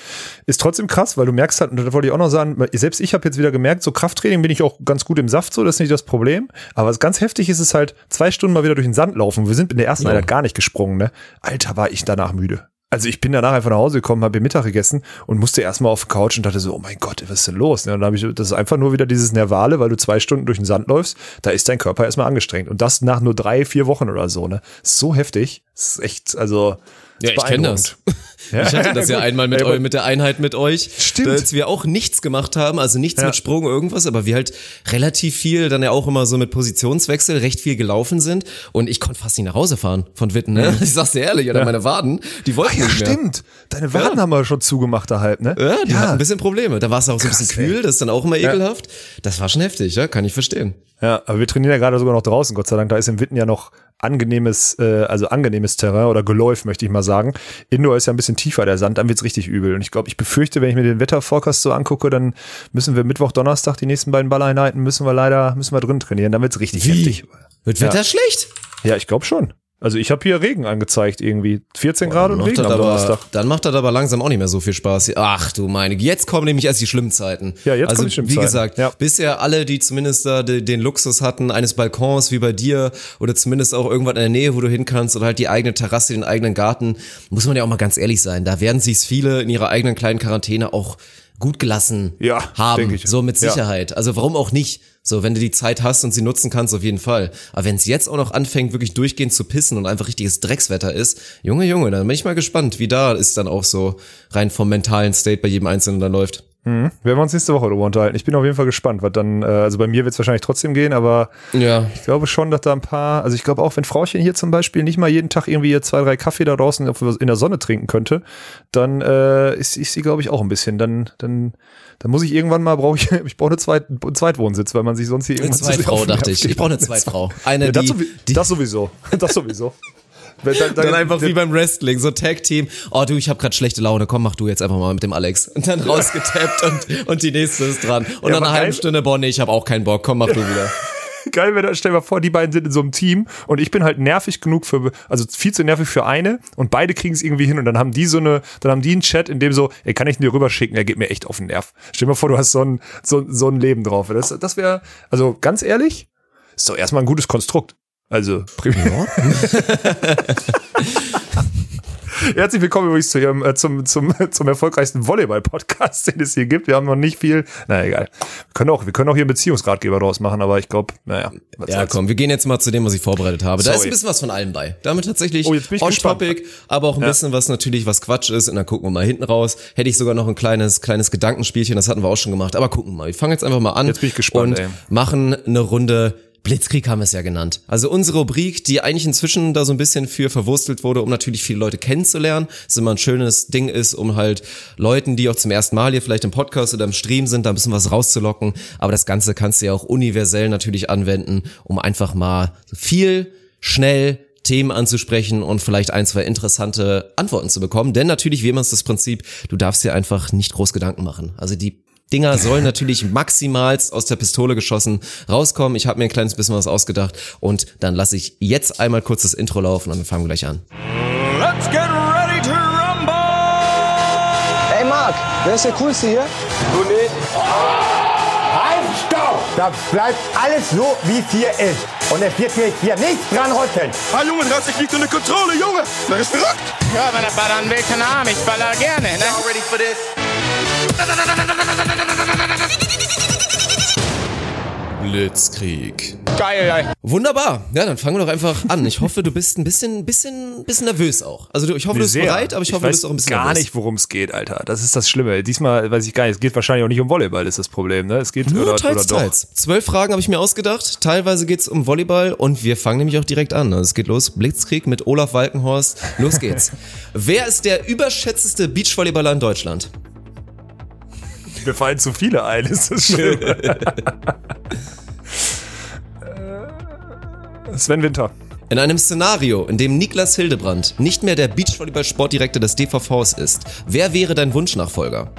B: ist trotzdem krass, weil du merkst halt, und das wollte ich auch noch sagen, selbst ich habe jetzt wieder gemerkt, so Krafttraining bin ich auch ganz gut im Saft, so, das ist nicht das Problem. Aber was ganz heftig ist, ist halt zwei Stunden mal wieder durch den Sand laufen. Wir sind in der ersten
A: Ja.
B: Einheit gar nicht gesprungen, ne? Alter, war ich danach müde. Also ich bin danach einfach nach Hause gekommen, habe Mittag gegessen und musste erstmal auf die Couch und dachte so, oh mein Gott, was ist denn los? Ja, Und dann habe ich, das ist einfach nur wieder dieses Nervale, weil du zwei Stunden durch den Sand läufst, da ist dein Körper erstmal angestrengt. Und das nach nur drei, vier Wochen oder so, ne? So heftig. Das ist echt, also.
A: Ja, ich kenn das.
B: Ja.
A: Ich hatte das ja einmal mit, eu, mit der Einheit mit euch,
B: Stimmt.
A: als wir auch nichts gemacht haben, also nichts
B: Ja.
A: mit Sprung irgendwas, aber wir halt relativ viel, dann ja auch immer so mit Positionswechsel recht viel gelaufen sind und ich konnte fast nicht nach Hause fahren von Witten, ne? Ich sag's dir ehrlich, oder meine Waden, die wollten
B: Mhm. Ja,
A: nicht mehr.
B: stimmt. Deine Waden haben wir schon zugemacht da halb, ne?
A: Ja, die hatten ein bisschen Probleme. Da war es auch so ein bisschen kühl,
B: ey.
A: das ist dann auch immer ekelhaft. Das war schon heftig, ja, kann ich verstehen.
B: Ja, aber wir trainieren ja gerade sogar noch draußen, Gott sei Dank. Da ist im Witten ja noch angenehmes, äh, also angenehmes Terrain oder Geläuf, möchte ich mal sagen. Indoor ist ja ein bisschen tiefer der Sand, dann wird's richtig übel. Und ich glaube, ich befürchte, wenn ich mir den Wetterforecast so angucke, dann müssen wir Mittwoch, Donnerstag, die nächsten beiden Balleinheiten, müssen wir leider, müssen wir drin trainieren. Dann wird's richtig heftig.
A: Wird
B: Ja.
A: Wetter schlecht?
B: Ja, ich glaube schon. Also ich habe hier Regen angezeigt irgendwie. 14 Grad und Regen am
A: aber,
B: Donnerstag.
A: dann macht das aber langsam auch nicht mehr so viel Spaß. Ach du meine, jetzt kommen nämlich erst die schlimmen Zeiten.
B: Ja, jetzt
A: also,
B: kommen die schlimmen
A: Wie
B: Zeiten.
A: gesagt,
B: Ja.
A: bisher alle, die zumindest da de- den Luxus hatten, eines Balkons wie bei dir oder zumindest auch irgendwann in der Nähe, wo du hin kannst oder halt die eigene Terrasse, den eigenen Garten, muss man ja auch mal ganz ehrlich sein. Da werden sich's viele in ihrer eigenen kleinen Quarantäne auch gut gelassen
B: Ja,
A: haben. So mit
B: Ja.
A: Sicherheit. Also warum auch nicht? So, wenn du die Zeit hast und sie nutzen kannst, auf jeden Fall. Aber wenn es jetzt auch noch anfängt, wirklich durchgehend zu pissen und einfach richtiges Dreckswetter ist, Junge, Junge, dann bin ich mal gespannt, wie da ist dann auch so rein vom mentalen State bei jedem Einzelnen da läuft.
B: Werden wir uns nächste Woche darüber unterhalten. Ich bin auf jeden Fall gespannt, was dann, äh, also bei mir wird's wahrscheinlich trotzdem gehen, aber
A: Ja.
B: Ich glaube schon, dass da ein paar, also ich glaube auch, wenn Frauchen hier zum Beispiel nicht mal jeden Tag irgendwie ihr zwei, drei Kaffee da draußen in der Sonne trinken könnte, dann äh, ist, ist sie, glaube ich, auch ein bisschen. Dann, dann, dann muss ich irgendwann mal, brauche ich, ich brauche eine Zweit, einen Zweitwohnsitz, weil man sich sonst hier
A: Eine
B: zu sehr
A: Zweitfrau, dachte ich. Ich brauche eine Zweitfrau. Eine,
B: Ja, das,
A: die,
B: sowie-
A: die
B: das sowieso. Das sowieso. Wenn- Dann,
A: dann einfach wie beim Wrestling, so Tag-Team. Oh du, ich habe gerade schlechte Laune, komm, mach du jetzt einfach mal mit dem Alex. Und dann rausgetappt und, und die nächste ist dran. Und
B: Ja,
A: nach einer halben Stunde, boah, nee, ich habe auch keinen Bock, komm, mach du wieder.
B: geil wäre, stell dir mal vor, die beiden sind in so einem Team und ich bin halt nervig genug für, also viel zu nervig für eine und beide kriegen es irgendwie hin und dann haben die so eine, dann haben die einen Chat, in dem so, ey, kann ich ihn dir rüberschicken, er geht mir echt auf den Nerv. Stell dir mal vor, du hast so ein, so, so ein Leben drauf. Das, das wäre, also ganz ehrlich, ist doch erstmal ein gutes Konstrukt. Also, primär. Herzlich willkommen übrigens zu ihrem, äh, zum, zum, zum erfolgreichsten Volleyball-Podcast, den es hier gibt. Wir haben noch nicht viel, na egal. Wir können auch, wir können auch hier einen Beziehungsratgeber draus machen, aber ich glaube, naja. was
A: Ja,
B: soll's.
A: komm, wir gehen jetzt mal zu dem, was ich vorbereitet habe. Da ist
B: Sorry.
A: ein bisschen was von allem bei. Damit tatsächlich
B: Oh,
A: topic, aber auch ein bisschen was natürlich was Quatsch ist. Und dann gucken wir mal hinten raus. Hätte ich sogar noch ein kleines, kleines Gedankenspielchen, das hatten wir auch schon gemacht. Aber gucken wir mal. Wir fangen jetzt einfach mal an
B: Jetzt bin ich gespannt,
A: und
B: ey.
A: machen eine Runde Blitzkrieg haben wir es ja genannt. Also unsere Rubrik, die eigentlich inzwischen da so ein bisschen für verwurstelt wurde, um natürlich viele Leute kennenzulernen, was immer ein schönes Ding ist, um halt Leuten, die auch zum ersten Mal hier vielleicht im Podcast oder im Stream sind, da ein bisschen was rauszulocken. Aber das Ganze kannst du ja auch universell natürlich anwenden, um einfach mal viel, schnell Themen anzusprechen und vielleicht ein, zwei interessante Antworten zu bekommen. Denn natürlich, wie immer ist das Prinzip, du darfst dir einfach nicht groß Gedanken machen. Also die Dinger sollen natürlich maximalst aus der Pistole geschossen rauskommen. Ich habe mir ein kleines bisschen was ausgedacht und dann lasse ich jetzt einmal kurz das Intro laufen und dann fangen wir gleich an.
H: Let's get ready to rumble!
I: Ey Marc, wer ist der Coolste hier?
H: Du nicht.
J: Halt, stopp! Das bleibt alles so, wie es hier ist. Und es wird mich hier nichts dran rütteln.
H: Ah, Junge, das liegt unter Kontrolle, Junge. Das ist verrückt.
K: Ja, wenn er ballern will, keine Ahnung. Ich baller gerne, ne?
H: Ready for this?
A: Blitzkrieg.
K: Geil.
A: Wunderbar. Ja, dann fangen wir doch einfach an. Ich hoffe, du bist ein bisschen, bisschen, bisschen nervös auch. Also du, ich hoffe, du bist bereit, aber ich, hoffe,
B: weiß
A: du bist auch ein bisschen
B: gar
A: nervös.
B: nicht, worum es geht, Alter. Das ist das Schlimme. Diesmal weiß ich gar nicht. Es geht wahrscheinlich auch nicht um Volleyball, ist das Problem, ne? Es geht
A: Nur
B: oder,
A: teils,
B: oder doch.
A: teils. Zwölf Fragen habe ich mir ausgedacht. Teilweise geht's um Volleyball und wir fangen nämlich auch direkt an. Also es geht los. Blitzkrieg mit Olaf Walkenhorst. Los geht's. Wer ist der überschätzteste Beachvolleyballer in Deutschland?
B: Mir fallen zu viele ein, ist das schlimm. Äh, Sven Winter.
A: In einem Szenario, in dem Niklas Hildebrand nicht mehr der Beachvolleyball-Sportdirektor des DVVs ist, wer wäre dein Wunschnachfolger?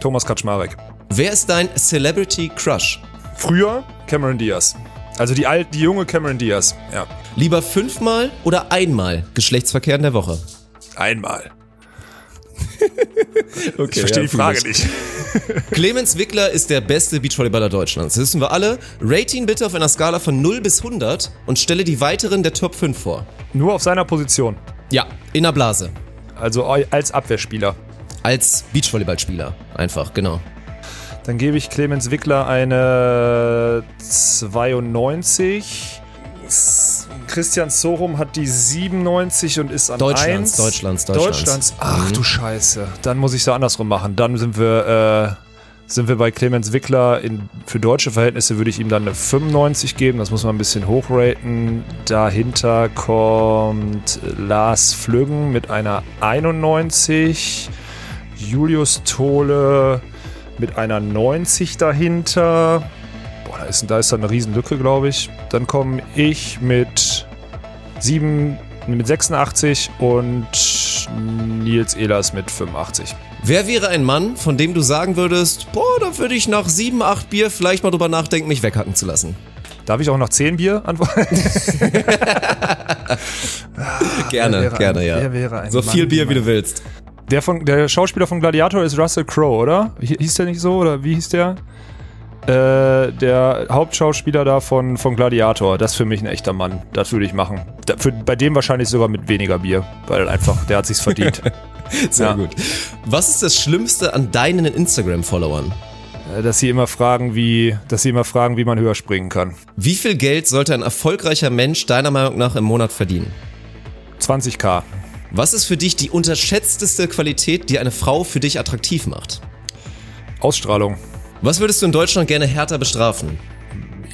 B: Thomas Kaczmarek.
A: Wer ist dein Celebrity Crush?
B: Früher Cameron Diaz. Also die alt, die junge Cameron Diaz. Ja.
A: Lieber fünfmal oder einmal Geschlechtsverkehr in der Woche?
B: Einmal.
A: Okay,
B: Ich verstehe die Frage nicht.
A: Clemens Wickler ist der beste Beachvolleyballer Deutschlands. Das wissen wir alle. Rate ihn bitte auf einer Skala von 0 bis 100 und stelle die weiteren der Top 5 vor.
B: Nur auf seiner Position.
A: Ja, in der Blase.
B: Also als Abwehrspieler.
A: Als Beachvolleyballspieler. Einfach, genau.
B: Dann gebe ich Clemens Wickler eine 92. Christian Sorum hat die 97 und ist an
A: Deutschlands,
B: 1.
A: Deutschlands, Deutschlands.
B: Deutschlands. Ach du Scheiße. Dann muss ich es andersrum machen. Dann sind wir, äh, sind wir bei Clemens Wickler. In, für deutsche Verhältnisse würde ich ihm dann eine 95 geben. Das muss man ein bisschen hochraten. Dahinter kommt Lars Flüggen mit einer 91. Julius Tole mit einer 90 dahinter. Boah, da ist, da ist dann eine Riesenlücke, glaube ich. Dann komme ich mit 7, mit 86 und Nils Ehlers mit 85.
A: Wer wäre ein Mann, von dem du sagen würdest, boah, da würde ich nach 7, 8 Bier vielleicht mal drüber nachdenken, mich weghacken zu lassen?
B: Darf ich auch nach 10 Bier antworten?
A: Gerne,
B: Wer wäre
A: gerne,
B: ein-
A: ja.
B: wer wäre ein
A: so
B: Mann,
A: viel Bier, wie du willst.
B: Der, von, der Schauspieler von Gladiator ist Russell Crowe, oder? Hi- Hieß der nicht so? Oder wie hieß der? Äh, der Hauptschauspieler da von, von Gladiator. Das ist für mich ein echter Mann. Das würde ich machen. Da, für, bei dem wahrscheinlich sogar mit weniger Bier. Weil einfach, der hat sich's verdient.
A: Sehr
B: Ja.
A: gut. Was ist das Schlimmste an deinen Instagram-Followern?
B: Äh, dass sie immer fragen, wie, dass sie immer fragen, wie man höher springen kann.
A: Wie viel Geld sollte ein erfolgreicher Mensch deiner Meinung nach im Monat verdienen?
B: 20k.
A: Was ist für dich die unterschätzteste Qualität, die eine Frau für dich attraktiv macht?
B: Ausstrahlung.
A: Was würdest du in Deutschland gerne härter bestrafen?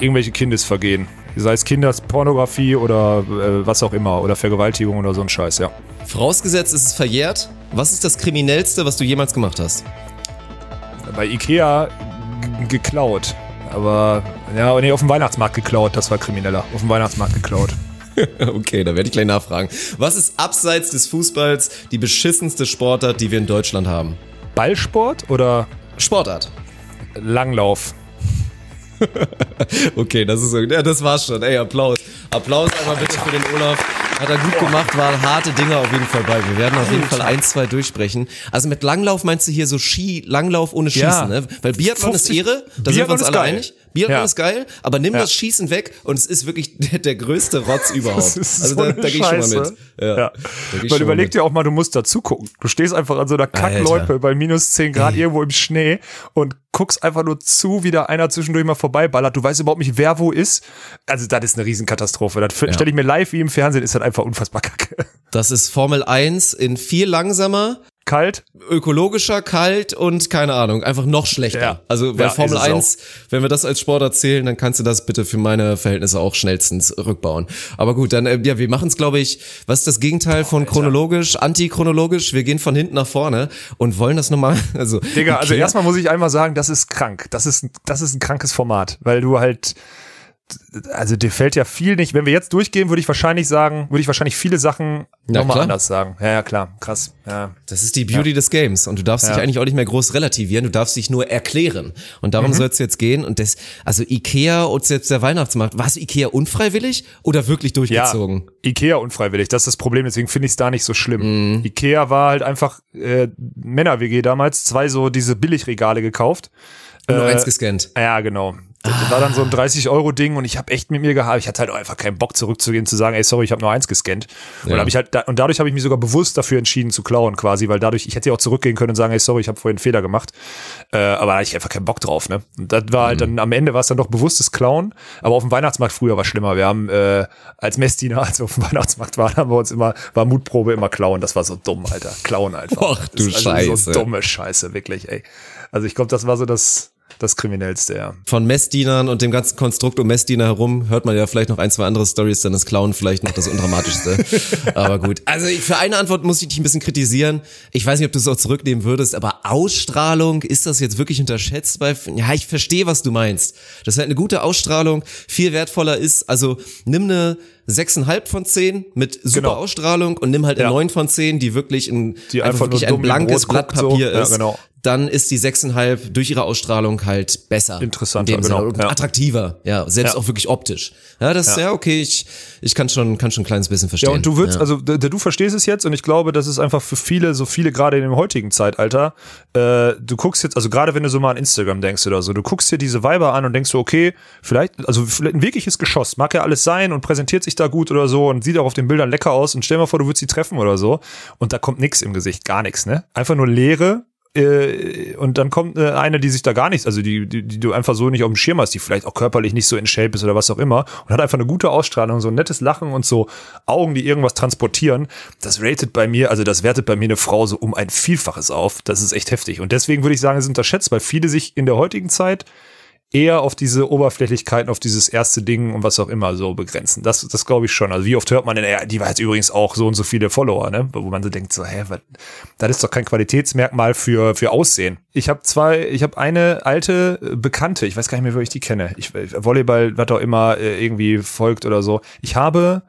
B: Irgendwelche Kindesvergehen. Sei es Kinderpornografie oder äh, was auch immer. Oder Vergewaltigung oder so ein Scheiß, ja.
A: Vorausgesetzt ist es verjährt. Was ist das Kriminellste, was du jemals gemacht hast?
B: Bei Ikea geklaut. Aber, ja, nee, auf dem Weihnachtsmarkt geklaut. Das war krimineller. Auf dem Weihnachtsmarkt geklaut.
A: Okay, da werde ich gleich nachfragen. Was ist abseits des Fußballs die beschissenste Sportart, die wir in Deutschland haben?
B: Ballsport oder
A: Sportart.
B: Langlauf?
A: Okay, das ist. Ja, das war's schon. Ey, Applaus. Applaus einmal bitte für den Olaf. Hat er gut gemacht, waren harte Dinge auf jeden Fall bei. Wir werden auf jeden Fall ein, zwei durchsprechen. Also mit Langlauf meinst du hier so Ski, Langlauf ohne Schießen,
B: Ja.
A: ne? Weil Biathlon ist
B: 50
A: Ehre, da sind wir uns
B: ist
A: alle
B: geil.
A: einig. Biathlon
B: Ja.
A: ist geil, aber nimm
B: Ja.
A: das Schießen weg und es ist wirklich der, der größte Rotz überhaupt.
B: Ist
A: also
B: so
A: da, da geh ich schon mal mit. Ja.
B: Ja. Weil überleg
A: mit.
B: dir auch mal, du musst dazu gucken. Du stehst einfach an so einer Kackloipe bei minus 10 Grad irgendwo im Schnee und guckst einfach nur zu, wie da einer zwischendurch mal vorbeiballert. Du weißt überhaupt nicht, wer wo ist. Also das ist eine Riesenkatastrophe. Das
A: Ja.
B: stelle ich mir live wie im Fernsehen, ist das einfach unfassbar kacke.
A: Das ist Formel 1 in viel langsamer,
B: kalt.
A: Ökologischer, kalt und keine Ahnung, einfach noch schlechter.
B: Ja.
A: Also bei
B: Ja,
A: Formel
B: ist es
A: 1, wenn wir das als Sport erzählen, dann kannst du das bitte für meine Verhältnisse auch schnellstens rückbauen. Aber gut, dann, äh, ja, wir machen es, glaube ich, was ist das Gegenteil von chronologisch, antichronologisch? Wir gehen von hinten nach vorne und wollen das nochmal, also.
B: Digga, also
A: Ikea-
B: erstmal muss ich einmal sagen, das ist krank. Das ist, das ist ein krankes Format, weil du halt, also dir fällt ja viel nicht. Wenn wir jetzt durchgehen, würde ich wahrscheinlich sagen, würde ich wahrscheinlich viele Sachen
A: Na
B: nochmal anders sagen. Ja, ja, klar, krass. Ja.
A: Das ist die Beauty des Games und du darfst dich
B: Ja.
A: eigentlich auch nicht mehr groß relativieren, du darfst dich nur erklären und darum
B: Mhm.
A: soll es jetzt gehen und das, also Ikea und selbst der Weihnachtsmarkt, war es Ikea unfreiwillig oder wirklich durchgezogen?
B: Ja, Ikea unfreiwillig, das ist das Problem, deswegen finde ich es da nicht so schlimm.
A: Mhm.
B: Ikea war halt einfach äh, Männer-WG damals, zwei so diese Billigregale gekauft.
A: Und nur
B: Äh,
A: eins gescannt.
B: Ja, genau. Das war dann so ein 30-Euro-Ding und ich habe echt mit mir gehabt. Ich hatte halt einfach keinen Bock zurückzugehen, zu sagen, ey, sorry, ich habe nur eins gescannt. Und,
A: Ja.
B: hab ich halt, da, und dadurch habe ich mich sogar bewusst dafür entschieden zu klauen, quasi, weil dadurch, ich hätte ja auch zurückgehen können und sagen, ey, sorry, ich habe vorhin einen Fehler gemacht. Äh, aber da hatte ich einfach keinen Bock drauf, ne? Und das war halt dann, am Ende war es dann doch bewusstes Klauen. Aber auf dem Weihnachtsmarkt früher war schlimmer. Wir haben äh, als Messdiener, als wir auf dem Weihnachtsmarkt waren, haben wir uns immer, war Mutprobe immer klauen. Das war so dumm, Alter. Klauen einfach.
A: Ach, du
B: Das ist also
A: Scheiße.
B: So dumme Scheiße, wirklich, ey. Also ich glaube, das war so das, das Kriminellste, ja.
A: Von Messdienern und dem ganzen Konstrukt um Messdiener herum hört man ja vielleicht noch ein, zwei andere Stories, dann ist Clown vielleicht noch das Undramatischste. aber gut. Also für eine Antwort muss ich dich ein bisschen kritisieren. Ich weiß nicht, ob du es auch zurücknehmen würdest, aber Ausstrahlung, ist das jetzt wirklich unterschätzt bei, ja, ich verstehe, was du meinst. Das ist halt eine gute Ausstrahlung, viel wertvoller ist, also nimm eine 6,5 von 10 mit super
B: Genau.
A: Ausstrahlung und nimm halt eine
B: Ja.
A: 9 von 10, die wirklich ein,
B: Die einfach
A: wirklich
B: nur
A: ein blankes Blatt
B: guckt, so.
A: Papier
B: Ja,
A: ist.
B: genau.
A: Dann ist die 6,5 durch ihre Ausstrahlung halt besser.
B: Interessanter, genau,
A: Und
B: ja.
A: attraktiver, ja, selbst
B: Ja.
A: auch wirklich optisch. Ja, das ist
B: Ja.
A: ja okay, ich, ich kann schon, kann schon ein kleines bisschen verstehen.
B: Ja, und du würdest, also d- d- du verstehst es jetzt und ich glaube, das ist einfach für viele, so viele gerade in dem heutigen Zeitalter, äh, du guckst jetzt, also gerade wenn du so mal an Instagram denkst oder so, du guckst dir diese Weiber an und denkst so, okay, vielleicht, also vielleicht ein wirkliches Geschoss, mag ja alles sein und präsentiert sich da gut oder so und sieht auch auf den Bildern lecker aus und stell mal vor, du würdest sie treffen oder so und da kommt nix im Gesicht, gar nichts, ne? Einfach nur Leere, äh, und dann kommt äh, eine, die sich da gar nicht, also die, die, die du einfach so nicht auf dem Schirm hast, die vielleicht auch körperlich nicht so in Shape ist oder was auch immer und hat einfach eine gute Ausstrahlung, so ein nettes Lachen und so Augen, die irgendwas transportieren. Das ratet bei mir, also das wertet bei mir eine Frau so um ein Vielfaches auf. Das ist echt heftig. Und deswegen würde ich sagen, es unterschätzt, weil viele sich in der heutigen Zeit eher auf diese Oberflächlichkeiten, auf dieses erste Ding und was auch immer so begrenzen. Das, das glaube ich schon. Also wie oft hört man denn, ja, die war jetzt übrigens auch so und so viele Follower, ne? Wo man so denkt, so, hä, was, das ist doch kein Qualitätsmerkmal für, für Aussehen. Ich habe zwei, ich habe eine alte äh, Bekannte, ich weiß gar nicht mehr, wo ich die kenne. Ich, Volleyball, was auch immer äh, irgendwie folgt oder so. Ich habe,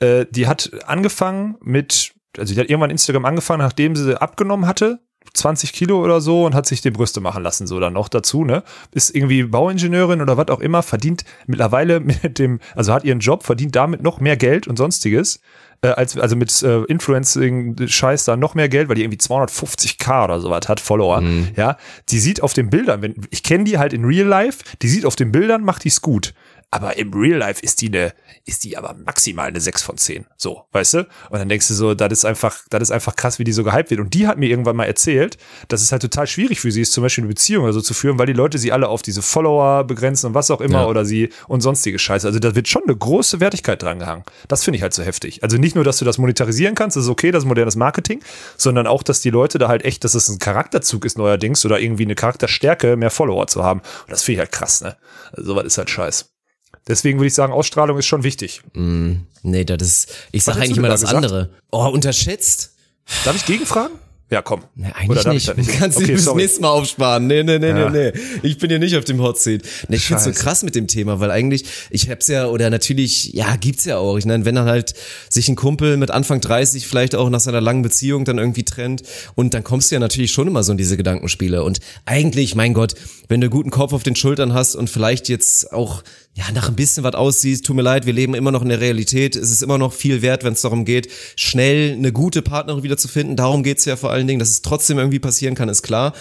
B: äh, die hat angefangen mit, also die hat irgendwann Instagram angefangen, nachdem sie abgenommen hatte. 20 Kilo oder so und hat sich die Brüste machen lassen, so dann noch dazu, ne? Ist irgendwie Bauingenieurin oder was auch immer, verdient mittlerweile mit dem, also hat ihren Job, verdient damit noch mehr Geld und sonstiges, äh, als, also mit äh, Influencing-Scheiß da noch mehr Geld, weil die irgendwie 250k oder sowas hat, Follower, ja? Die sieht auf den Bildern, wenn, ich kenne die halt in Real Life, die sieht auf den Bildern, macht die's gut. Aber im Real Life ist die eine, ist die aber maximal eine 6 von 10. So, weißt du? Und dann denkst du so, das ist einfach, das ist einfach krass, wie die so gehypt wird. Und die hat mir irgendwann mal erzählt, dass es halt total schwierig für sie ist, zum Beispiel eine Beziehung oder so zu führen, weil die Leute sie alle auf diese Follower begrenzen und was auch immer
A: Ja.
B: oder sie und sonstige Scheiße. Also da wird schon eine große Wertigkeit dran gehangen. Das finde ich halt so heftig. Also nicht nur, dass du das monetarisieren kannst, das ist okay, das ist modernes Marketing, sondern auch, dass die Leute da halt echt, dass es ein Charakterzug ist neuerdings oder irgendwie eine Charakterstärke, mehr Follower zu haben. Und das finde ich halt krass, ne? Also sowas ist halt scheiß. Deswegen würde ich sagen, Ausstrahlung ist schon wichtig.
A: nee, das ist, ich sag
B: hättest
A: eigentlich
B: du
A: immer
B: da
A: das
B: gesagt?
A: andere. Oh, unterschätzt?
B: Darf ich gegenfragen? Ja, komm.
A: Nee, eigentlich
B: Oder darf
A: nicht.
B: ich nicht?
A: Kannst du
B: Okay,
A: bis
B: sorry.
A: nächstes Mal aufsparen. Nee, nee, nee,
B: Ja.
A: nee, nee. Ich bin hier nicht auf dem Hot Seat. Nee, ich find's so krass mit dem Thema, weil eigentlich, ich hab's ja, oder natürlich, ja, gibt's ja auch. Ich meine, wenn dann halt sich ein Kumpel mit Anfang 30 vielleicht auch nach seiner langen Beziehung dann irgendwie trennt und dann kommst du ja natürlich schon immer so in diese Gedankenspiele. Und eigentlich, mein Gott, wenn du guten Kopf auf den Schultern hast und vielleicht jetzt auch ja, nach ein bisschen was aussiehst, tut mir leid, wir leben immer noch in der Realität. Es ist immer noch viel wert, wenn es darum geht, schnell eine gute Partnerin wieder zu finden. Darum geht's ja vor allen Dingen, dass es trotzdem irgendwie passieren kann, ist klar.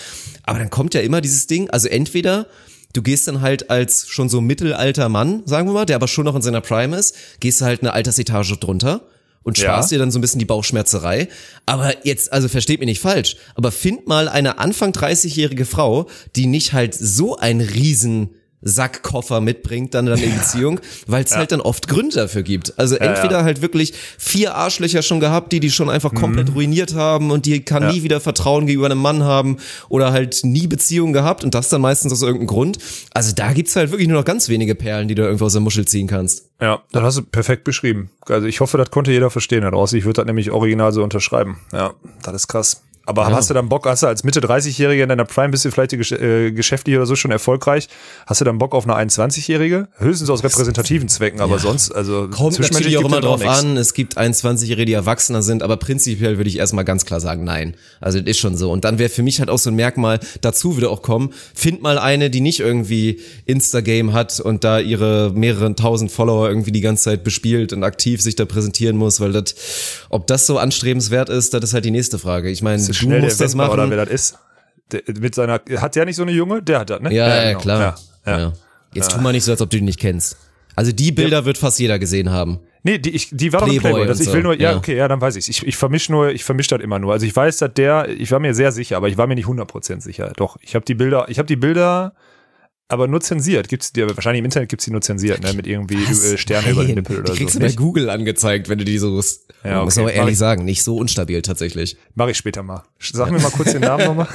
A: Aber dann kommt ja immer dieses Ding, also entweder du gehst dann halt als schon so mittelalter Mann, sagen wir mal, der aber schon noch in seiner Prime ist, gehst du halt eine Altersetage drunter und
B: Ja.
A: sparst dir dann so ein bisschen die Bauchschmerzerei. Aber jetzt, also versteht mich nicht falsch, aber find mal eine Anfang 30-jährige Frau, die nicht halt so ein riesen Sackkoffer mitbringt dann in eine Beziehung, weil es ja. halt dann oft Gründe dafür gibt. Also ja, entweder ja. halt wirklich vier Arschlöcher schon gehabt, die die schon einfach komplett mhm. ruiniert haben und die kann nie wieder Vertrauen gegenüber einem Mann haben oder halt nie Beziehungen gehabt und das dann meistens aus irgendeinem Grund. Also da gibt's halt wirklich nur noch ganz wenige Perlen, die du irgendwo aus der Muschel ziehen kannst.
B: Ja, das hast du perfekt beschrieben. Also ich hoffe, das konnte jeder verstehen da draußen. Ich würde das nämlich original so unterschreiben. Ja, das ist krass. Aber ja. hast du dann Bock, hast du als Mitte 30-Jähriger in deiner Prime bist du vielleicht äh, geschäftlich oder so schon erfolgreich? Hast du dann Bock auf eine 21-Jährige? Höchstens aus repräsentativen Zwecken, aber ja. sonst, also
A: kommt natürlich auch immer drauf an. Es gibt 21-Jährige, die Erwachsener sind, aber prinzipiell würde ich erstmal ganz klar sagen, nein. Also das ist schon so. Und dann wäre für mich halt auch so ein Merkmal, dazu würde auch kommen, find mal eine, die nicht irgendwie Instagame hat und da ihre mehreren tausend Follower irgendwie die ganze Zeit bespielt und aktiv sich da präsentieren muss, weil das, ob das so anstrebenswert ist, das ist halt die nächste Frage. Ich meine,
B: du schnell musst das machen. Oder wer das ist. Der, mit seiner, hat der nicht so eine Junge? Der hat das, ne?
A: Ja, ja, ja genau. klar. Ja, ja. Jetzt tu mal nicht so, als ob du die nicht kennst. Also die Bilder wird fast jeder gesehen haben.
B: Nee, die, ich, die war Playboy doch Playboy. Das, ich will nur, ja, okay, ja, dann weiß ich's. Ich, ich vermische nur, ich vermische das immer nur. Also ich weiß, dass der, ich war mir sehr sicher, aber ich war mir nicht 100% sicher. Doch, ich habe die Bilder, ich habe die Bilder aber nur zensiert. Gibt's die, wahrscheinlich im Internet gibt's die nur zensiert, ne, mit irgendwie Was? Sterne Nein. über den Nippel oder
A: die kriegst so. kriegst du bei Google angezeigt, wenn du die so, ja, okay. muss aber ehrlich sagen, nicht so unstabil tatsächlich.
B: Mach ich später mal. Sag mir mal kurz den Namen nochmal.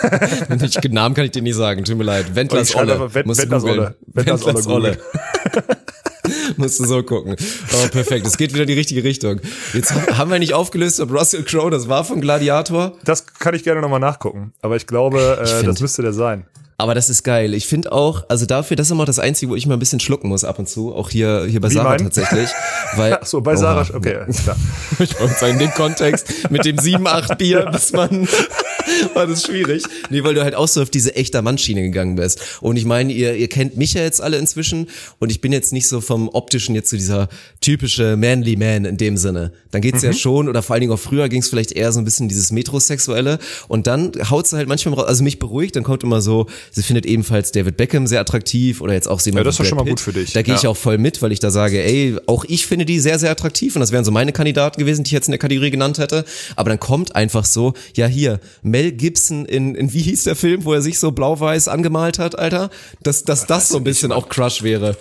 A: den Namen kann ich dir nicht sagen, tut mir leid. Wendlers Olle.
B: Wendlers Olle.
A: Wendlers Olle. Musst du so gucken. Oh, perfekt. Es geht wieder in die richtige Richtung. Jetzt haben wir nicht aufgelöst, ob Russell Crowe das war von Gladiator.
B: Das kann ich gerne nochmal nachgucken. Aber ich glaube, ich äh, das müsste der sein.
A: Aber das ist geil. Ich finde auch, also dafür, das ist immer das Einzige, wo ich mal ein bisschen schlucken muss ab und zu. Auch hier, hier bei Wie Sarah mein? tatsächlich. Weil,
B: Ach so, bei Sarah, okay, klar.
A: ich wollte sagen, in dem Kontext mit dem 7, 8 Bier, bis man war das schwierig. Nee, weil du halt auch so auf diese echter Mannschiene gegangen bist. Und ich meine, ihr, ihr kennt mich ja jetzt alle inzwischen und ich bin jetzt nicht so vom optischen jetzt zu so dieser typische Manly Man in dem Sinne. Dann geht's mhm. ja schon, oder vor allen Dingen auch früher ging's vielleicht eher so ein bisschen dieses Metrosexuelle und dann haut's halt manchmal raus, also mich beruhigt, dann kommt immer so, sie findet ebenfalls David Beckham sehr attraktiv oder jetzt auch sie
B: Ja, das ist schon mal gut für dich.
A: Da gehe ja. ich auch voll mit, weil ich da sage, ey, auch ich finde die sehr, sehr attraktiv und das wären so meine Kandidaten gewesen, die ich jetzt in der Kategorie genannt hätte. Aber dann kommt einfach so, ja hier, Mel Gibson in, in wie hieß der Film, wo er sich so blau-weiß angemalt hat, Alter? Dass, dass das so ein bisschen auch Crush wäre.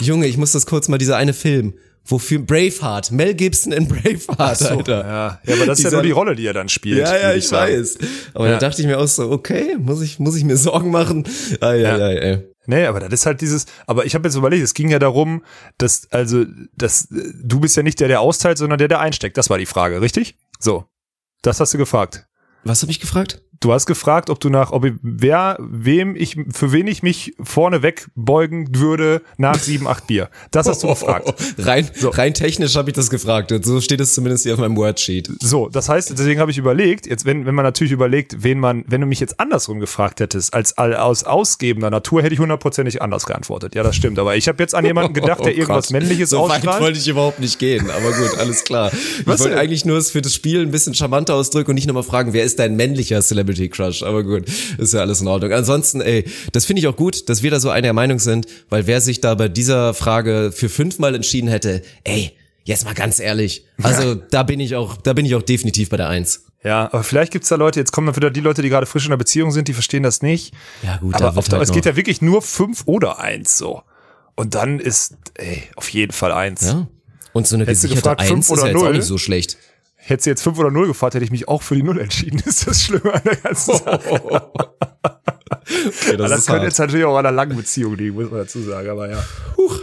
A: Junge, ich muss das kurz mal, dieser eine Film. Wofür Braveheart, Mel Gibson in Braveheart, so, Alter.
B: Ja. ja, aber das ist ja nur die Rolle, die er dann spielt.
A: Ja, ja, ich, ich weiß. Aber ja. da dachte ich mir auch so, okay, muss ich, muss ich mir Sorgen machen? Ah, ja, ja, ja.
B: Nee, aber das ist halt dieses, aber ich habe jetzt überlegt, es ging ja darum, dass, also, dass du bist ja nicht der, der austeilt, sondern der, der einsteckt. Das war die Frage, richtig? So. Das hast du gefragt.
A: Was habe ich gefragt?
B: Du hast gefragt, ob du nach, ob ich, wer, wem ich, für wen ich mich vorne wegbeugen würde nach sieben, acht Bier. Das hast du gefragt. Oh, oh,
A: oh. Rein, so. rein technisch habe ich das gefragt. So steht es zumindest hier auf meinem Wordsheet.
B: So, das heißt, deswegen habe ich überlegt, jetzt, wenn, wenn man natürlich überlegt, wen man, wenn du mich jetzt andersrum gefragt hättest, als aus ausgebender Natur, hätte ich hundertprozentig anders geantwortet. Ja, das stimmt. Aber ich habe jetzt an jemanden gedacht, der oh, irgendwas Männliches
A: so
B: ausstrahlt.
A: Weit wollte ich überhaupt nicht gehen, aber gut, alles klar. Was ich wollte eigentlich nur es für das Spiel ein bisschen charmanter ausdrücken und nicht nochmal fragen, wer ist dein männlicher Celebrity Crush? Aber gut ist ja alles in Ordnung. Ansonsten, ey, das finde ich auch gut, dass wir da so einer Meinung sind, weil wer sich da bei dieser Frage für fünfmal entschieden hätte, ey, jetzt mal ganz ehrlich, also ja. da bin ich auch, da bin ich auch definitiv bei der Eins.
B: Ja, aber vielleicht gibt's da Leute, jetzt kommen dann wieder die Leute, die gerade frisch in einer Beziehung sind, die verstehen das nicht.
A: Ja, gut,
B: aber auf, halt es geht ja wirklich nur fünf oder eins so. Und dann ist, ey, auf jeden Fall eins. Ja.
A: Und so eine Hättest gesicherte gefragt, Eins ist ja jetzt auch nicht so schlecht.
B: Hätte sie jetzt 5 oder 0 gefragt, hätte ich mich auch für die 0 entschieden. ist das Schlimme an der ganzen Sache. okay, das, das könnte jetzt natürlich auch an einer langen Beziehung liegen, muss man dazu sagen, aber ja.
A: Huch.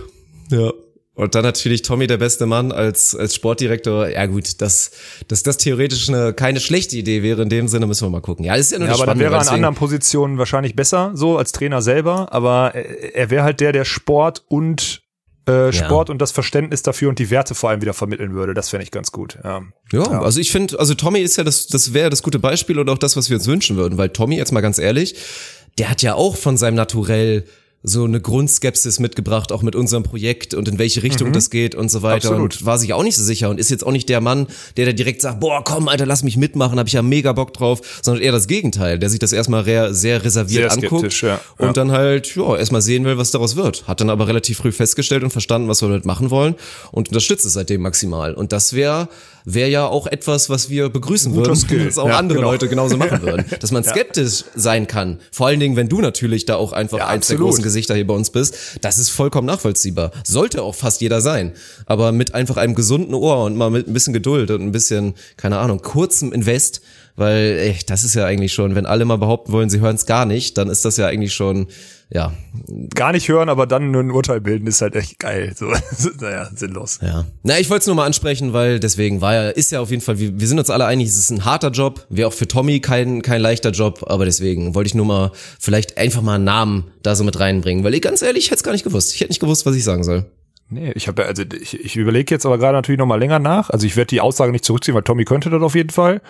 A: Ja. Und dann natürlich Tommy, der beste Mann, als, als Sportdirektor. Ja gut, dass, dass das theoretisch eine, keine schlechte Idee wäre in dem Sinne, müssen wir mal gucken. Ja, ist ja nur ja,
B: aber dann wäre er an anderen Positionen wahrscheinlich besser, so als Trainer selber. Aber er, er wäre halt der, der Sport und äh, Sport ja. und das Verständnis dafür und die Werte vor allem wieder vermitteln würde. Das fände ich ganz gut. Ja,
A: ja, ja. also ich finde, also Tommy ist ja das, das wäre das gute Beispiel und auch das, was wir uns wünschen würden, weil Tommy, jetzt mal ganz ehrlich, der hat ja auch von seinem Naturell so eine Grundskepsis mitgebracht, auch mit unserem Projekt und in welche Richtung mhm. das geht und so weiter. Absolut. Und war sich auch nicht so sicher und ist jetzt auch nicht der Mann, der da direkt sagt, boah, komm, Alter, lass mich mitmachen, habe ich ja mega Bock drauf, sondern eher das Gegenteil, der sich das erstmal sehr, sehr reserviert sehr anguckt ja. und ja. dann halt, ja, erstmal sehen will, was daraus wird. Hat dann aber relativ früh festgestellt und verstanden, was wir damit machen wollen und unterstützt es seitdem maximal. Und das wäre wäre ja auch etwas, was wir begrüßen
B: Guter
A: würden,
B: Skill.
A: wenn es auch
B: Ja,
A: andere
B: genau.
A: Leute genauso machen würden. Dass man
B: Ja.
A: skeptisch sein kann. Vor allen Dingen, wenn du natürlich da auch einfach
B: Ja,
A: eins der großen Gesichter hier bei uns bist. Das ist vollkommen nachvollziehbar. Sollte auch fast jeder sein. Aber mit einfach einem gesunden Ohr und mal mit ein bisschen Geduld und ein bisschen, keine Ahnung, kurzem Invest, weil ey, das ist ja eigentlich schon, wenn alle mal behaupten wollen, sie hören es gar nicht, dann ist das ja eigentlich schon, ja,
B: Gar nicht hören, aber dann nur ein Urteil bilden, ist halt echt geil. So, naja, sinnlos.
A: Ja. Na, ich wollte es nur mal ansprechen, weil deswegen war ja, ist ja auf jeden Fall, wir, wir sind uns alle einig, es ist ein harter Job, wäre auch für Tommy kein, kein leichter Job, aber deswegen wollte ich nur mal vielleicht einfach mal einen Namen da so mit reinbringen, weil ich ganz ehrlich, ich hätte es gar nicht gewusst. Ich hätte nicht gewusst, was ich sagen soll.
B: Nee, ich habe also ich, ich überlege jetzt aber gerade natürlich noch mal länger nach. Also ich werde die Aussage nicht zurückziehen, weil Tommy könnte das auf jeden Fall.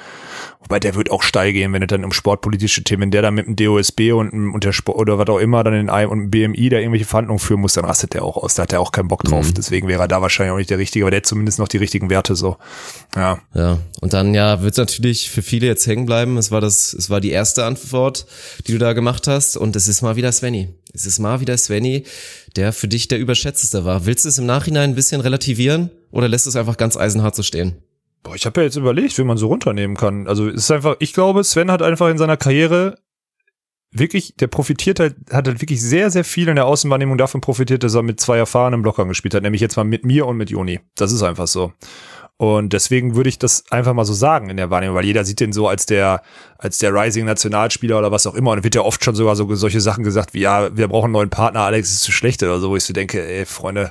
B: Wobei der wird auch steil gehen, wenn es dann um sportpolitische Themen, wenn der dann mit dem DOSB und, und der Sport oder was auch immer dann in einem und BMI da irgendwelche Verhandlungen führen muss, dann rastet der auch aus. Da hat er auch keinen Bock drauf. Deswegen wäre er da wahrscheinlich auch nicht der Richtige, aber der hat zumindest noch die richtigen Werte so. Ja.
A: Ja, und dann ja, wird natürlich für viele jetzt hängen bleiben. Es war das, es war die erste Antwort, die du da gemacht hast, und es ist mal wieder Svenny. Es ist mal wieder Svenny, der für dich der überschätzteste war. Willst du es im Nachhinein ein bisschen relativieren oder lässt du es einfach ganz eisenhart so stehen?
B: Boah, ich habe ja jetzt überlegt, wie man so runternehmen kann. Also es ist einfach, ich glaube, Sven hat einfach in seiner Karriere wirklich, der profitiert halt, hat halt wirklich sehr, sehr viel in der Außenwahrnehmung davon profitiert, dass er mit zwei erfahrenen Blockern gespielt hat, nämlich jetzt mal mit mir und mit Joni. Das ist einfach so. Und deswegen würde ich das einfach mal so sagen in der Wahrnehmung, weil jeder sieht den so als der, als der Rising Nationalspieler oder was auch immer. Und wird ja oft schon sogar so solche Sachen gesagt wie, ja, wir brauchen einen neuen Partner, Alex ist zu schlecht oder so, wo ich so denke, ey, Freunde,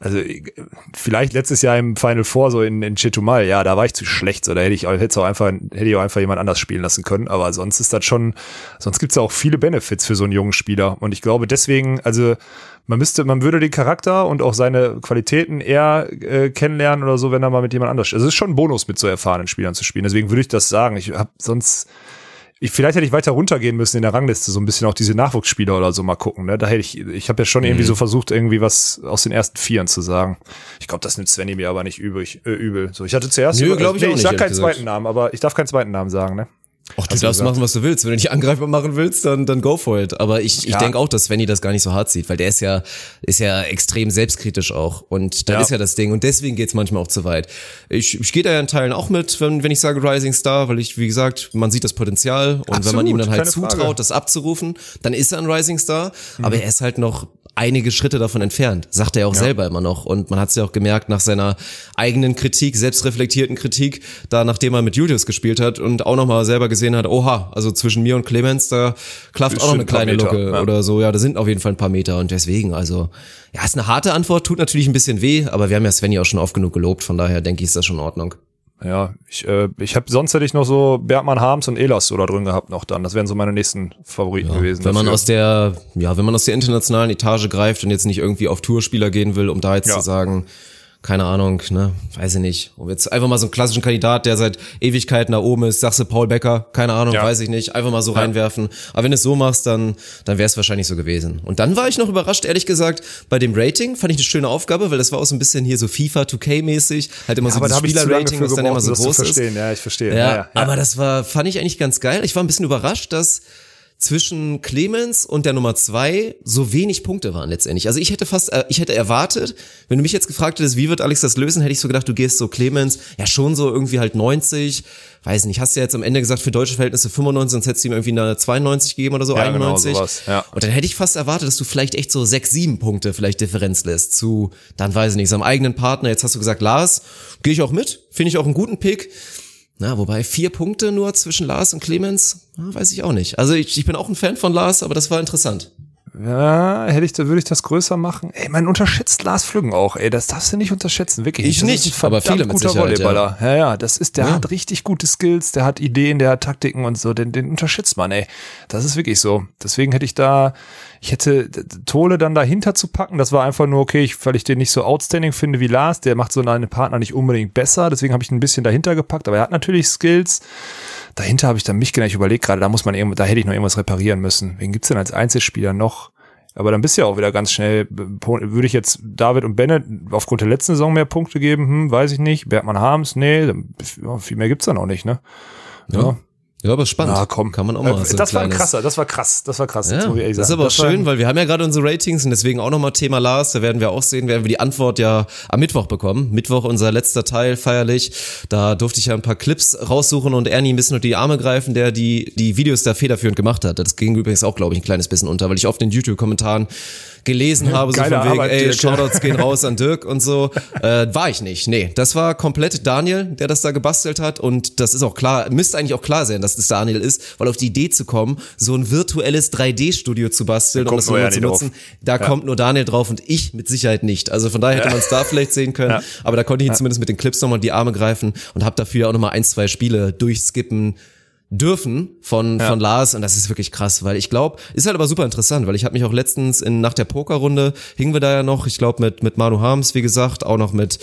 B: also ich- vielleicht letztes Jahr im Final Four so in, in Chetumal, ja, da war ich zu schlecht, so da hätte ich hätte es auch einfach hätte ich auch einfach jemand anders spielen lassen können, aber sonst ist das schon sonst gibt's ja auch viele Benefits für so einen jungen Spieler und ich glaube deswegen, also man müsste man würde den Charakter und auch seine Qualitäten eher äh, kennenlernen oder so, wenn er mal mit jemand anders. Also es ist schon ein Bonus mit so erfahrenen Spielern zu spielen, deswegen würde ich das sagen. Ich habe sonst ich, vielleicht hätte ich weiter runtergehen müssen in der Rangliste, so ein bisschen auch diese Nachwuchsspieler oder so mal gucken. Ne? Da hätte ich, ich habe ja schon irgendwie so versucht, irgendwie was aus den ersten Vieren zu sagen. Ich glaube, das nimmt Svenny mir aber nicht übrig, äh, übel. So, ich hatte zuerst,
A: Nö,
B: über-
A: glaub ich
B: nee, ich
A: nicht,
B: sag keinen
A: gesagt.
B: zweiten Namen, aber ich darf keinen zweiten Namen sagen, ne?
A: Ach, du darfst
B: gesagt.
A: machen, was du willst. Wenn du dich angreifbar machen willst, dann, dann go for it. Aber ich, ich
B: Ja.
A: denke auch, dass Svenny das gar nicht so hart sieht, weil der ist ja, ist ja extrem selbstkritisch auch. Und das
B: Ja.
A: ist ja das Ding. Und deswegen geht's manchmal auch zu weit. Ich, ich gehe da ja in Teilen auch mit, wenn, wenn ich sage Rising Star, weil ich, wie gesagt, man sieht das Potenzial. Und wenn man
B: Absolut,
A: ihm dann halt
B: keine Frage.
A: zutraut, das abzurufen, dann ist er ein Rising Star.
B: Mhm.
A: Aber er ist halt noch einige Schritte davon entfernt, sagt er auch selber immer noch. Und man hat es ja auch gemerkt nach seiner eigenen Kritik, selbstreflektierten Kritik, da nachdem er mit Julius gespielt hat und auch nochmal selber gesehen hat, oha, also zwischen mir und Clemens, da klafft auch noch eine
B: ein
A: kleine
B: Meter,
A: Lücke
B: ja.
A: oder so. Ja, da sind auf jeden Fall ein paar Meter und deswegen, also, ja, ist eine harte Antwort, tut natürlich ein bisschen weh, aber wir haben ja Svenny auch schon oft genug gelobt, von daher denke ich, ist das schon in Ordnung.
B: Ja, ich, äh, ich habe sonst hätte ich noch so Bergmann, Harms und Elas so da drin gehabt noch dann. Das wären so meine nächsten Favoriten gewesen.
A: Wenn man
B: dafür.
A: aus der, ja, wenn man aus der internationalen Etage greift und jetzt nicht irgendwie auf Tourspieler gehen will, um da jetzt
B: Ja.
A: zu sagen, keine Ahnung, ne, weiß ich nicht. Und jetzt einfach mal so einen klassischen Kandidat, der seit Ewigkeiten da oben ist, sagst du Paul Becker, keine Ahnung,
B: Ja.
A: weiß ich nicht, einfach mal so reinwerfen. Aber wenn du es so machst, dann, dann wäre es wahrscheinlich so gewesen. Und dann war ich noch überrascht, ehrlich gesagt, bei dem Rating fand ich eine schöne Aufgabe, weil das war auch so ein bisschen hier so FIFA 2K-mäßig, halt immer
B: Ja,
A: so
B: lange
A: Spielerrating, was dann immer so groß ist.
B: Ja, ich verstehe.
A: Ja,
B: Ja, ja,
A: aber das war, fand ich eigentlich ganz geil. Ich war ein bisschen überrascht, dass zwischen Clemens und der Nummer zwei so wenig Punkte waren letztendlich. Also ich hätte fast, äh, ich hätte erwartet, wenn du mich jetzt gefragt hättest, wie wird Alex das lösen, hätte ich so gedacht, du gehst so Clemens, ja schon so irgendwie halt 90, weiß nicht, hast du ja jetzt am Ende gesagt, für deutsche Verhältnisse 95, sonst hättest du ihm irgendwie eine 92 gegeben oder so,
B: Ja, genau,
A: 91.
B: sowas, ja.
A: Und dann hätte ich fast erwartet, dass du vielleicht echt so sechs, sieben Punkte vielleicht Differenz lässt zu, dann weiß ich nicht, seinem eigenen Partner. Jetzt hast du gesagt, Lars, gehe ich auch mit, finde ich auch einen guten Pick. Na, wobei vier Punkte nur zwischen Lars und Clemens, na, weiß ich auch nicht. Also ich, ich bin auch ein Fan von Lars, aber das war interessant.
B: Ja, hätte ich, da würde ich das größer machen. Ey, man unterschätzt Lars Flüggen auch, ey, das darfst du nicht unterschätzen, wirklich.
A: Ich
B: das
A: nicht, aber viele mit
B: guter
A: Sicherheit,
B: Volleyballer. Ja. ja, das ist, der
A: Ja.
B: hat richtig gute Skills, der hat Ideen, der hat Taktiken und so, den, den unterschätzt man, ey. Das ist wirklich so. Deswegen hätte ich da, ich hätte Tole dann dahinter zu packen, das war einfach nur okay, ich, weil ich den nicht so outstanding finde wie Lars, der macht so einen Partner nicht unbedingt besser, deswegen habe ich ihn ein bisschen dahinter gepackt, aber er hat natürlich Skills. Dahinter habe ich dann mich genau, ich überlege gerade, da muss man irgendwo, da hätte ich noch irgendwas reparieren müssen. Wen gibt's denn als Einzelspieler noch? Aber dann bist du ja auch wieder ganz schnell, würde ich jetzt David und Bennett aufgrund der letzten Saison mehr Punkte geben? Hm, weiß ich nicht. Bergmann Harms? Nee, viel mehr gibt's dann auch nicht, ne? Ja.
A: Ja, aber spannend.
B: Na komm.
A: Kann man auch mal
B: äh,
A: so
B: Das war ein krasser, das war krass, das war krass.
A: Ja, das ist aber
B: war
A: schön, weil wir haben ja gerade unsere Ratings und deswegen auch nochmal Thema Lars. Da werden wir auch sehen, werden wir die Antwort ja am Mittwoch bekommen. Mittwoch unser letzter Teil feierlich. Da durfte ich ja ein paar Clips raussuchen und Ernie ein bisschen unter die Arme greifen, der die, die Videos da federführend gemacht hat. Das ging übrigens auch, glaube ich, ein kleines bisschen unter, weil ich oft in YouTube-Kommentaren gelesen habe, so
B: Geile
A: von wegen,
B: Arbeit,
A: ey,
B: Dirk.
A: Shoutouts gehen raus an Dirk und so. Äh, war ich nicht. Nee, das war komplett Daniel, der das da gebastelt hat und das ist auch klar, müsste eigentlich auch klar sein, dass das Daniel ist, weil auf die Idee zu kommen, so ein virtuelles 3D-Studio zu basteln,
B: Da
A: um
B: kommt
A: das
B: nur
A: nochmal zu nutzen,
B: drauf.
A: da
B: Ja.
A: kommt nur Daniel drauf und ich mit Sicherheit nicht. Also von daher hätte man es da vielleicht sehen können,
B: Ja.
A: aber da konnte ich ihn zumindest mit den Clips nochmal die Arme greifen und habe dafür auch nochmal ein, zwei Spiele durchskippen dürfen von, von Lars und das ist wirklich krass, weil ich glaube, ist halt aber super interessant, weil ich habe mich auch letztens in nach der Pokerrunde hingen wir da ja noch, ich glaube mit mit Manu Harms, wie gesagt, auch noch mit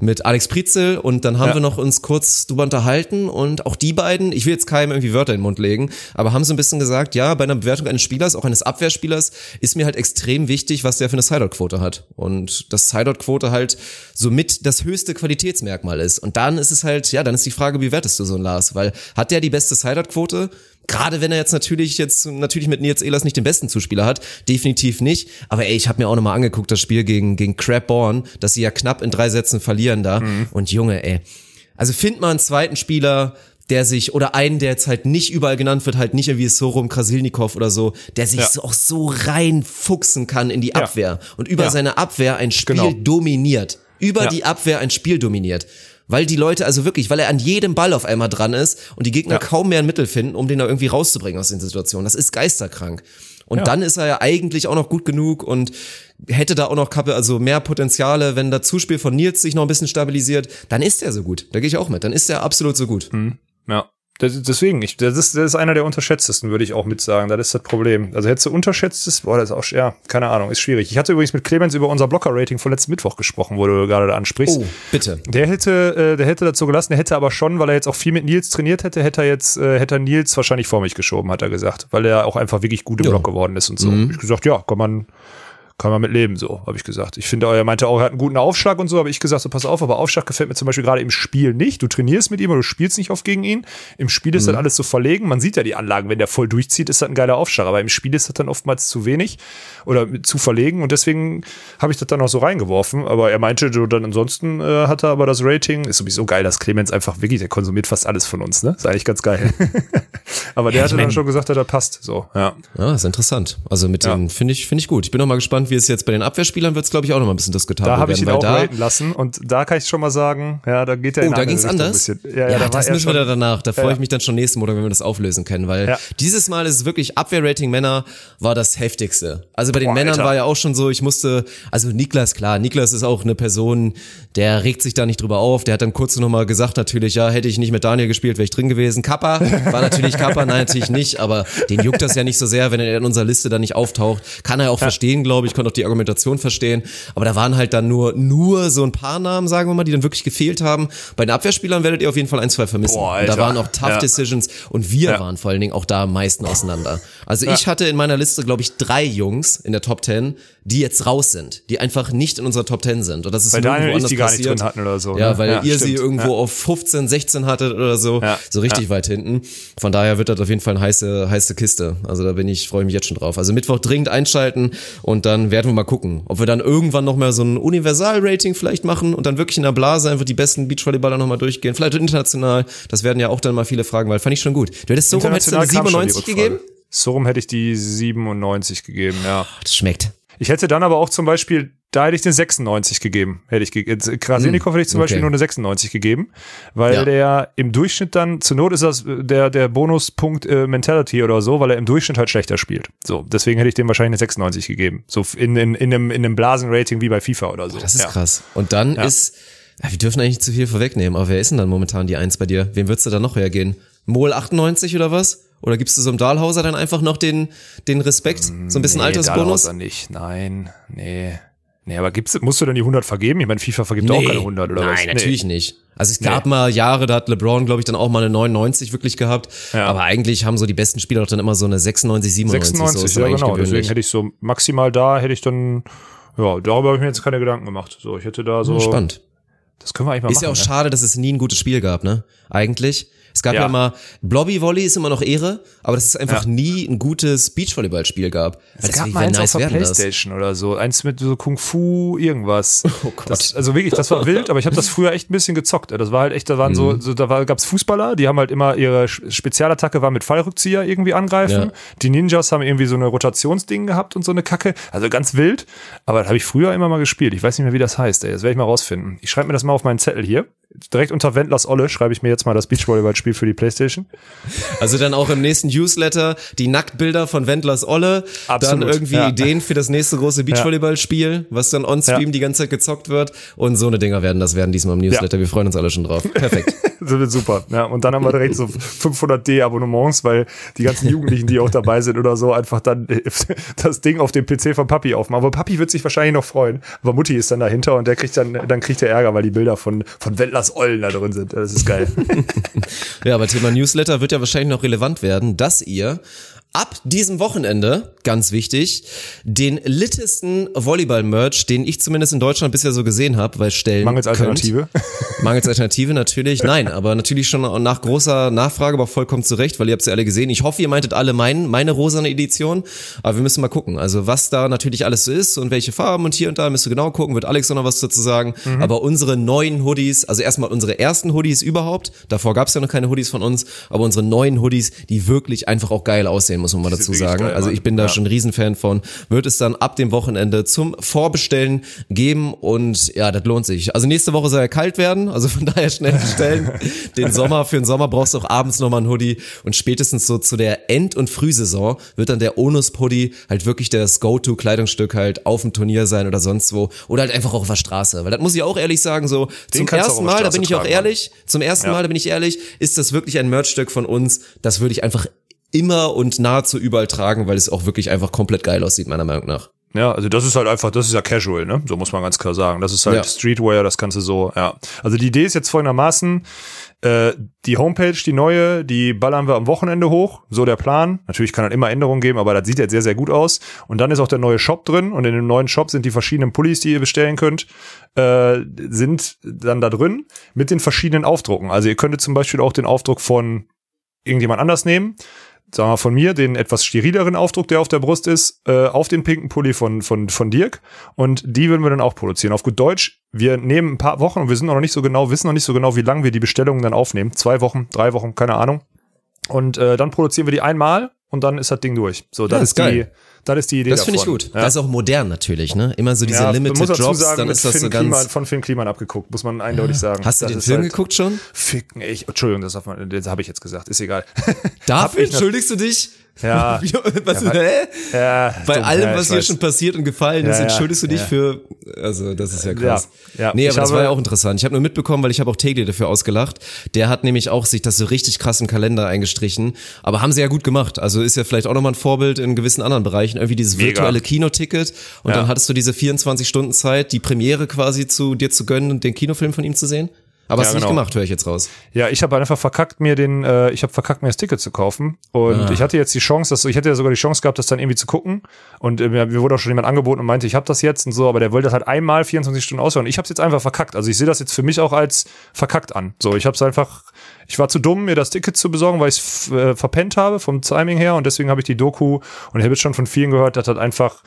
A: mit Alex Prizel und dann haben
B: Ja.
A: wir noch uns kurz drüber unterhalten und auch die beiden, ich will jetzt keinem irgendwie Wörter in den Mund legen, aber haben so ein bisschen gesagt, ja, bei einer Bewertung eines Spielers, auch eines Abwehrspielers, ist mir halt extrem wichtig, was der für eine Sideout-Quote hat und das Sideout-Quote halt somit das höchste Qualitätsmerkmal ist und dann ist es halt, ja, dann ist die Frage, wie wertest du so einen Lars, weil hat der die beste Sideout-Quote? Gerade wenn er jetzt natürlich jetzt natürlich mit Nils Ehlers nicht den besten Zuspieler hat, definitiv nicht. Aber ey, ich habe mir auch nochmal angeguckt das Spiel gegen gegen Crabborn, dass sie ja knapp in drei Sätzen verlieren da. Und Junge, ey, also find mal einen zweiten Spieler, der sich oder einen, der jetzt halt nicht überall genannt wird, halt nicht irgendwie Sorum Krasilnikov oder so, der sich
B: Ja.
A: so auch so reinfuchsen kann in die
B: Ja.
A: Abwehr und über
B: Ja.
A: seine Abwehr ein Spiel
B: Genau.
A: dominiert, über
B: Ja.
A: die Abwehr ein Spiel dominiert. Weil die Leute, also wirklich, weil er an jedem Ball auf einmal dran ist und die Gegner
B: Ja.
A: kaum mehr ein Mittel finden, um den da irgendwie rauszubringen aus den Situationen. Das ist geisterkrank. Und
B: Ja.
A: dann ist er ja eigentlich auch noch gut genug und hätte da auch noch Kappe, also mehr Potenziale, wenn das Zuspiel von Nils sich noch ein bisschen stabilisiert, dann ist er so gut. Da gehe ich auch mit. Dann ist er absolut so gut.
B: Ja. Das, deswegen, ich, das, ist, das ist einer der unterschätztesten, würde ich auch mit sagen. Das ist das Problem. Also hättest du unterschätztes, boah, das ist auch, ja, keine Ahnung, ist schwierig. Ich hatte übrigens mit Clemens über unser Blocker-Rating von letzten Mittwoch gesprochen, wo du gerade da ansprichst.
A: Oh, bitte.
B: Der hätte, äh, der hätte dazu gelassen, der hätte aber schon, weil er jetzt auch viel mit Nils trainiert hätte, hätte er jetzt, äh, hätte er Nils wahrscheinlich vor mich geschoben, hat er gesagt, weil er auch einfach wirklich gut im
A: Ja.
B: Block geworden ist und so.
A: Mhm.
B: Ich gesagt, ja, kann man, kann man mit leben, so, habe ich gesagt. Ich finde, er meinte auch, er hat einen guten Aufschlag und so, aber ich gesagt, so, pass auf, aber Aufschlag gefällt mir zum Beispiel gerade im Spiel nicht. Du trainierst mit ihm, aber du spielst nicht oft gegen ihn. Im Spiel ist das alles so verlegen. Man sieht ja die Anlagen, wenn der voll durchzieht, ist das ein geiler Aufschlag, aber im Spiel ist das dann oftmals zu wenig oder zu verlegen und deswegen habe ich das dann auch so reingeworfen. Aber er meinte, so, dann ansonsten äh, hat er aber das Rating, ist sowieso geil, dass Clemens einfach wirklich, der konsumiert fast alles von uns, ne? Ist eigentlich ganz geil. aber der
A: Ja,
B: hatte dann schon gesagt, dass das passt, so, ja.
A: Ja, ist interessant. Also mit
B: Ja.
A: den finde ich finde ich gut. Ich bin noch mal gespannt, wie es jetzt bei den Abwehrspielern wird, glaube ich auch noch mal ein bisschen diskutabel
B: Da habe ich ihn auch
A: da
B: lassen und da kann ich schon mal sagen, ja, da geht er
A: Oh, da ging's anders?
B: Richtung ein bisschen. Ja, ja, da
A: das müssen wir da danach. Da freue
B: Ja.
A: ich mich dann schon nächsten Monat, wenn wir das auflösen können, weil
B: Ja.
A: dieses Mal ist es wirklich Abwehrrating Männer war das heftigste. Also bei den
B: Boah,
A: Männern
B: Alter.
A: war ja auch schon so, ich musste, also Niklas, klar, Niklas ist auch eine Person, der regt sich da nicht drüber auf. Der hat dann kurz nochmal gesagt, natürlich, ja, hätte ich nicht mit Daniel gespielt, wäre ich drin gewesen. Kappa, war natürlich Kappa, nein, natürlich nicht, aber den juckt das ja nicht so sehr, wenn er in unserer Liste dann nicht auftaucht. Kann er auch verstehen, glaube ich, konnte auch die Argumentation verstehen. Aber da waren halt dann nur, nur so ein paar Namen, sagen wir mal, die dann wirklich gefehlt haben. Bei den Abwehrspielern werdet ihr auf jeden Fall ein, zwei vermissen.
B: Boah,
A: da waren auch Tough
B: Ja.
A: Decisions und wir
B: Ja.
A: waren vor allen Dingen auch da am meisten auseinander. Also ich hatte in meiner Liste, glaube ich, drei Jungs in der Top 10, die jetzt raus sind, die einfach nicht in unserer Top 10 sind. Und das ist
B: Weil Daniel und ich die gar nicht
A: passiert.
B: drin hatten oder so,
A: Ja,
B: ne?
A: weil
B: Ja,
A: ihr sie
B: stimmt.
A: irgendwo
B: Ja.
A: auf 15, 16 hattet oder so,
B: Ja.
A: so richtig
B: Ja.
A: weit hinten. Von daher wird das auf jeden Fall eine heiße, heiße Kiste. Also da bin ich, freue mich jetzt schon drauf. Also Mittwoch dringend einschalten und dann werden wir mal gucken, ob wir dann irgendwann noch mal so ein Universal-Rating vielleicht machen und dann wirklich in der Blase einfach die besten Beachvolleyballer noch mal durchgehen. Vielleicht international. Das werden ja auch dann mal viele fragen, weil fand ich schon gut. Du hättest so rum, hättest du eine
B: International kam schon die
A: 97
B: Rückfrage.
A: gegeben?
B: So rum hätte ich die 97 gegeben, ja.
A: Das schmeckt.
B: Ich hätte dann aber auch zum Beispiel, da hätte ich den 96 gegeben. Hätte ich ge Krasilnikov hätte ich zum
A: okay.
B: Beispiel nur eine 96 gegeben, weil
A: Ja.
B: der im Durchschnitt dann, zur Not ist das äh, der, der Bonuspunkt äh, Mentality oder so, weil er im Durchschnitt halt schlechter spielt. So, deswegen hätte ich dem wahrscheinlich eine 96 gegeben. So in, in, in einem, in einem Blasenrating wie bei FIFA oder so.
A: Das ist
B: ja.
A: krass. Und dann
B: Ja.
A: ist, ja, wir dürfen eigentlich nicht zu viel vorwegnehmen, aber wer ist denn dann momentan die Eins bei dir? Wem würdest du da noch hergehen? Mol 98 oder was? Oder gibst du so einem Dahlhauser dann einfach noch den, den Respekt? So ein bisschen
B: nee,
A: Altersbonus?
B: Dahlhauser nicht, nein, nee. Nee, aber gibt's, musst du dann die 100 vergeben? Ich meine, FIFA vergibt auch keine 100 oder
A: Nein,
B: was? Nee.
A: natürlich nicht. Also es gab
B: Nee.
A: mal Jahre, da hat LeBron, glaube ich, dann auch mal eine 99 wirklich gehabt.
B: Ja.
A: Aber eigentlich haben so die besten Spieler doch dann immer so eine 96, 97. so
B: 96,
A: ist
B: ja genau. Deswegen hätte ich so maximal da, hätte ich dann, ja, darüber habe ich mir jetzt keine Gedanken gemacht. So, ich hätte da so.
A: Spannend.
B: Das können wir eigentlich mal
A: Ist
B: machen.
A: ja auch
B: ne?
A: schade, dass es nie ein gutes Spiel gab, ne? Eigentlich. Es gab ja, ja mal, Blobby Volley ist immer noch Ehre, aber dass es einfach ja. nie ein gutes Beachvolleyballspiel gab.
B: Es also gab mal eins nice auf der Playstation das? oder so, eins mit so Kung Fu irgendwas. Oh Gott. Das, also wirklich, das war wild, aber ich habe das früher echt ein bisschen gezockt. Das war halt echt, da waren mhm. so, so, da war, gab's Fußballer, die haben halt immer ihre Spezialattacke war mit Fallrückzieher irgendwie angreifen. Ja. Die Ninjas haben irgendwie so eine Rotationsding gehabt und so eine Kacke. Also ganz wild, aber das habe ich früher immer mal gespielt. Ich weiß nicht mehr, wie das heißt, ey. Das werde ich mal rausfinden. Ich schreibe mir das mal auf meinen Zettel hier direkt unter Wendlers Olle schreibe ich mir jetzt mal das Beachvolleyball-Spiel für die Playstation.
A: Also dann auch im nächsten Newsletter die Nacktbilder von Wendlers Olle, Absolut, dann irgendwie ja. Ideen für das nächste große Beachvolleyball-Spiel, was dann on-stream ja. die ganze Zeit gezockt wird und so eine Dinger werden das werden diesmal im Newsletter. Wir freuen uns alle schon drauf. Perfekt.
B: das wird super. Ja, und dann haben wir direkt so 500D Abonnements, weil die ganzen Jugendlichen, die auch dabei sind oder so, einfach dann das Ding auf dem PC von Papi aufmachen. Aber Papi wird sich wahrscheinlich noch freuen. Aber Mutti ist dann dahinter und der kriegt dann, dann kriegt er Ärger, weil die Bilder von, von Wendlers Lars Ollen da drin sind. Das ist geil.
A: ja, aber Thema Newsletter wird ja wahrscheinlich noch relevant werden, dass ihr ab diesem Wochenende, ganz wichtig, den littesten Volleyball-Merch, den ich zumindest in Deutschland bisher so gesehen habe, weil stellen
B: Mangels Alternative.
A: Könnt. Mangels Alternative natürlich. Nein, aber natürlich schon nach großer Nachfrage, aber vollkommen zurecht, weil ihr habt sie alle gesehen. Ich hoffe, ihr meintet alle mein, meine rosane Edition, aber wir müssen mal gucken. Also was da natürlich alles so ist und welche Farben und hier und da müsst ihr genau gucken, wird Alex noch was dazu sagen. Mhm. Aber unsere neuen Hoodies, also erstmal unsere ersten Hoodies überhaupt, davor gab es ja noch keine Hoodies von uns, aber unsere neuen Hoodies, die wirklich einfach auch geil aussehen muss man mal dazu sagen. Geil, also ich bin da ja. schon ein Riesenfan von. Wird es dann ab dem Wochenende zum Vorbestellen geben und ja, das lohnt sich. Also nächste Woche soll er kalt werden, also von daher schnell bestellen. den Sommer, für den Sommer brauchst du auch abends nochmal ein Hoodie und spätestens so zu der End- und Frühsaison wird dann der Onus-Hoodie halt wirklich das Go-To-Kleidungsstück halt auf dem Turnier sein oder sonst wo oder halt einfach auch auf der Straße. Weil das muss ich auch ehrlich sagen, so den zum ersten Mal, da bin ich auch ehrlich, zum ersten ja. Mal, da bin ich ehrlich, ist das wirklich ein Merchstück von uns, das würde ich einfach immer und nahezu überall tragen, weil es auch wirklich einfach komplett geil aussieht, meiner Meinung nach.
B: Ja, also das ist halt einfach, das ist ja casual, ne? So muss man ganz klar sagen. Das ist halt ja. Streetwear, das du so, ja. Also die Idee ist jetzt folgendermaßen, äh, die Homepage, die neue, die ballern wir am Wochenende hoch, so der Plan. Natürlich kann halt immer Änderungen geben, aber das sieht jetzt sehr, sehr gut aus. Und dann ist auch der neue Shop drin und in dem neuen Shop sind die verschiedenen Pullis, die ihr bestellen könnt, äh, sind dann da drin mit den verschiedenen Aufdrucken. Also ihr könntet zum Beispiel auch den Aufdruck von irgendjemand anders nehmen sagen wir von mir, den etwas sterileren Aufdruck, der auf der Brust ist, äh, auf den pinken Pulli von, von, von Dirk. Und die würden wir dann auch produzieren. Auf gut Deutsch, wir nehmen ein paar Wochen und wir sind noch nicht so genau, wissen noch nicht so genau, wie lange wir die Bestellungen dann aufnehmen. Zwei Wochen, drei Wochen, keine Ahnung. Und äh, dann produzieren wir die einmal und dann ist das Ding durch. So, das ja, ist, ist die, das ist die Idee
A: Das finde ich gut. Ja. Das ist auch modern natürlich, ne? Immer so diese ja, Limited muss dazu Drops,
B: sagen,
A: dann ist das
B: Finn
A: so ganz
B: Kliman, von Film Kliman abgeguckt, muss man eindeutig ja. sagen.
A: Hast du
B: das
A: den Film halt geguckt schon?
B: Ficken, ich, Entschuldigung, das, das habe ich jetzt gesagt, ist egal.
A: Dafür entschuldigst du dich?
B: Ja.
A: was,
B: ja,
A: hä? Ja, Bei dumm, allem, was hier schon passiert und gefallen ist, entschuldigst du dich für, also das ist ja krass. Ja, ja. Nee, aber ich das war ja auch interessant. Ich habe nur mitbekommen, weil ich habe auch Tegli dafür ausgelacht. Der hat nämlich auch sich das so richtig krass im Kalender eingestrichen. Aber haben sie ja gut gemacht. Also ist ja vielleicht auch nochmal ein Vorbild in gewissen anderen Bereichen. Irgendwie dieses Mega. virtuelle Kinoticket. Und dann hattest du diese 24 Stunden Zeit, die Premiere quasi zu dir zu gönnen und den Kinofilm von ihm zu sehen. Aber ja, hast du genau. nicht gemacht, höre ich jetzt raus.
B: Ja, ich habe einfach verkackt, mir den, äh, ich habe verkackt, mir das Ticket zu kaufen. Und ah. ich hatte jetzt die Chance, dass ich hätte ja sogar die Chance gehabt, das dann irgendwie zu gucken. Und äh, mir wurde auch schon jemand angeboten und meinte, ich habe das jetzt und so, aber der wollte das halt einmal 24 Stunden aushören. Ich habe es jetzt einfach verkackt. Also ich sehe das jetzt für mich auch als verkackt an. So, ich habe es einfach, ich war zu dumm, mir das Ticket zu besorgen, weil ich es äh, verpennt habe vom Timing her und deswegen habe ich die Doku und ich habe jetzt schon von vielen gehört, dass das einfach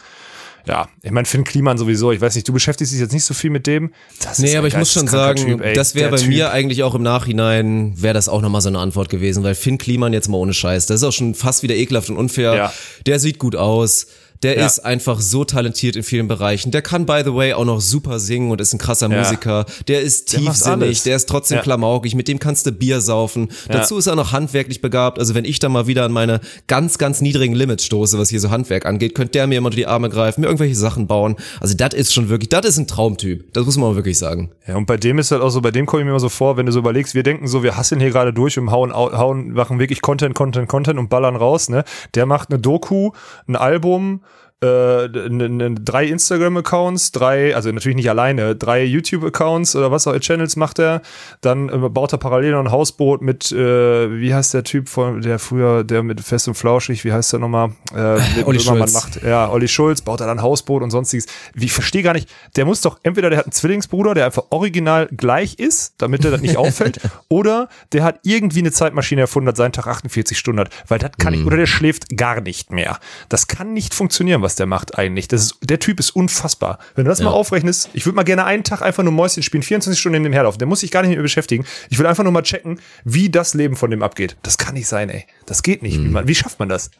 B: ja, ich meine, Finn Kliman sowieso, ich weiß nicht, du beschäftigst dich jetzt nicht so viel mit dem.
A: Das nee, aber ich muss schon sagen, typ, ey, das wäre bei typ. mir eigentlich auch im Nachhinein, wäre das auch nochmal so eine Antwort gewesen, weil Finn Kliman jetzt mal ohne Scheiß, das ist auch schon fast wieder ekelhaft und unfair. Ja. Der sieht gut aus der ja. ist einfach so talentiert in vielen Bereichen. Der kann, by the way, auch noch super singen und ist ein krasser ja. Musiker. Der ist der tiefsinnig, der ist trotzdem ja. klamaukig, mit dem kannst du Bier saufen. Dazu ist er noch handwerklich begabt. Also wenn ich da mal wieder an meine ganz, ganz niedrigen Limits stoße, was hier so Handwerk angeht, könnte der mir immer unter die Arme greifen, mir irgendwelche Sachen bauen. Also das ist schon wirklich, das ist ein Traumtyp. Das muss man wirklich sagen.
B: Ja, und bei dem ist halt auch so, bei dem komme ich mir immer so vor, wenn du so überlegst, wir denken so, wir hassen hier gerade durch und hauen, hauen, machen wirklich Content, Content, Content und ballern raus, ne? Der macht eine Doku, ein Album, äh, drei Instagram-Accounts, drei, also natürlich nicht alleine, drei YouTube-Accounts oder was auch Channels macht er. Dann äh, baut er parallel noch ein Hausboot mit, äh, wie heißt der Typ von, der früher, der mit Fest und Flauschig, wie heißt der nochmal? Äh,
A: Olli Schulz.
B: Macht. Ja, Olli Schulz baut er dann Hausboot und sonstiges. Wie, ich verstehe gar nicht, der muss doch, entweder der hat einen Zwillingsbruder, der einfach original gleich ist, damit er das nicht auffällt, oder der hat irgendwie eine Zeitmaschine erfunden, hat seinen Tag 48 Stunden hat, weil das kann
A: Mhm.
B: nicht, oder der schläft gar nicht mehr. Das kann nicht funktionieren, was der macht eigentlich. Das ist, der Typ ist unfassbar. Wenn du das mal aufrechnest, ich würde mal gerne einen Tag einfach nur Mäuschen spielen, 24 Stunden in dem Herd auf. Der muss sich gar nicht mehr beschäftigen. Ich will einfach nur mal checken, wie das Leben von dem abgeht. Das kann nicht sein, ey. Das geht nicht. Wie, man, wie schafft man das?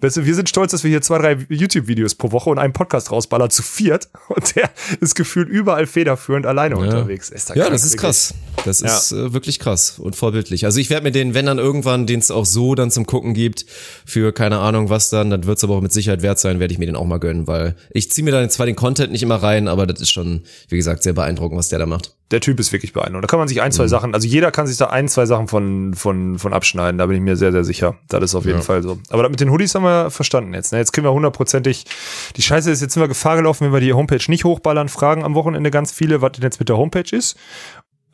B: Weißt du, wir sind stolz, dass wir hier zwei, drei YouTube-Videos pro Woche und einen Podcast rausballern zu viert. Und der ist gefühlt überall federführend alleine unterwegs. Ist da
A: Ja, das ist
B: wirklich.
A: krass. Das
B: Ja.
A: ist äh, wirklich krass und vorbildlich. Also ich werde mir den, wenn dann irgendwann, den es auch so dann zum Gucken gibt, für keine Ahnung was dann, dann wird es aber auch mit Sicherheit wert sein, werde ich mir den auch mal gönnen, weil ich ziehe mir dann zwar den Content nicht immer rein, aber das ist schon, wie gesagt, sehr beeindruckend, was der da macht.
B: Der Typ ist wirklich beeindruckend. Da kann man sich ein, zwei
A: Mhm.
B: Sachen, also jeder kann sich da ein, zwei Sachen von, von, von abschneiden. Da bin ich mir sehr, sehr sicher. Das ist auf jeden
A: Ja.
B: Fall so. Aber mit den Hoodies haben wir verstanden jetzt. Ne? Jetzt können wir hundertprozentig, die Scheiße ist, jetzt sind wir Gefahr gelaufen, wenn wir die Homepage nicht hochballern, fragen am Wochenende ganz viele, was denn jetzt mit der Homepage ist.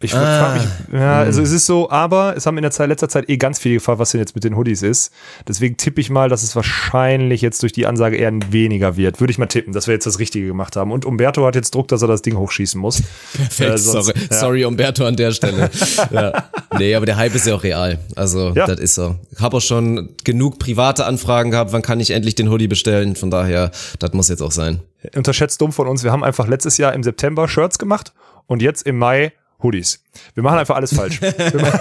B: Ich
A: Ah.
B: frage mich, ja, also es ist so, aber es haben in der Zeit, letzter Zeit eh ganz viele gefragt, was denn jetzt mit den Hoodies ist. Deswegen tippe ich mal, dass es wahrscheinlich jetzt durch die Ansage eher weniger wird. Würde ich mal tippen, dass wir jetzt das Richtige gemacht haben. Und Umberto hat jetzt Druck, dass er das Ding hochschießen muss.
A: Perfekt,
B: Äh, sonst-
A: sorry,
B: ja.
A: sorry Umberto an der Stelle. ja. Nee, aber der Hype ist ja auch real. Also,
B: Ja.
A: das ist so. Hab auch schon genug private Anfragen gehabt, wann kann ich endlich den Hoodie bestellen? Von daher, das muss jetzt auch sein.
B: unterschätzt dumm von uns. Wir haben einfach letztes Jahr im September Shirts gemacht und jetzt im Mai Hoodies. Wir machen einfach alles falsch. Wir machen,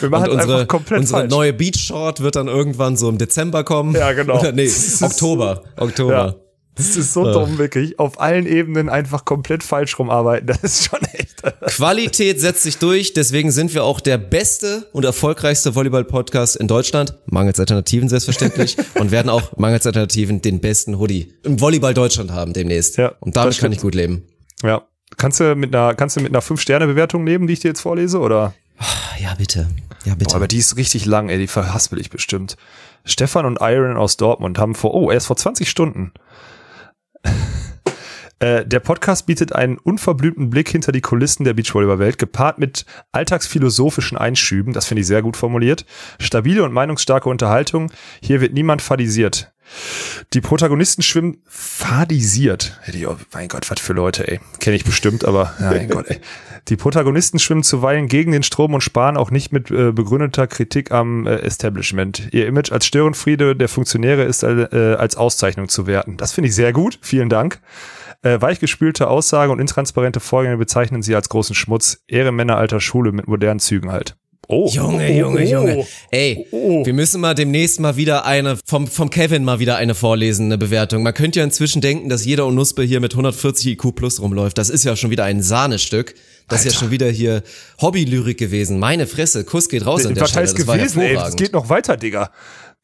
B: wir machen
A: unsere,
B: einfach komplett
A: unsere
B: falsch.
A: neue Beach Short wird dann irgendwann so im Dezember kommen.
B: Ja, genau.
A: Oder nee, Oktober. Oktober.
B: Ja. Das ist so
A: Ja.
B: dumm, wirklich. Auf allen Ebenen einfach komplett falsch rumarbeiten. Das ist schon echt.
A: Qualität setzt sich durch, deswegen sind wir auch der beste und erfolgreichste Volleyball-Podcast in Deutschland, mangels Alternativen selbstverständlich, und werden auch mangels Alternativen den besten Hoodie im Volleyball Deutschland haben demnächst.
B: Ja,
A: und damit kann ich gut leben.
B: Ja. Kannst du mit einer, kannst du mit einer 5-Sterne-Bewertung leben, die ich dir jetzt vorlese, oder?
A: Ja, bitte. Ja, bitte.
B: Boah, aber die ist richtig lang, ey, die verhaspel ich bestimmt. Stefan und Iron aus Dortmund haben vor, oh, erst vor 20 Stunden. Äh, Der Podcast bietet einen unverblümten Blick hinter die Kulissen der Beachvolleyball-Welt, gepaart mit alltagsphilosophischen Einschüben, das finde ich sehr gut formuliert, stabile und meinungsstarke Unterhaltung, hier wird niemand fadisiert. Die Protagonisten schwimmen fadisiert. Hätte ich auch- Mein Gott, was für Leute, ey. Kenne ich bestimmt, aber ja, mein Gott, ey. Die Protagonisten schwimmen zuweilen gegen den Strom und sparen auch nicht mit äh, begründeter Kritik am äh, Establishment. Ihr Image als Störenfriede der Funktionäre ist äh, als Auszeichnung zu werten. Das finde ich sehr gut. Vielen Dank. Äh, weichgespülte Aussagen und intransparente Vorgänge bezeichnen sie als großen Schmutz. Ehre Männer alter Schule mit modernen Zügen halt. Oh,
A: Junge, Junge,
B: oh,
A: Junge. Ey,
B: Oh.
A: wir müssen mal demnächst mal wieder eine, vom, vom Kevin mal wieder eine vorlesen, eine Bewertung. Man könnte ja inzwischen denken, dass jeder Onuspe hier mit 140 IQ plus rumläuft. Das ist ja schon wieder ein Sahnestück. Das ist ja schon wieder hier Hobbylyrik gewesen. Meine Fresse, Kuss geht raus an der Stelle. Das war
B: gewesen, ey? Es geht noch weiter, Digga.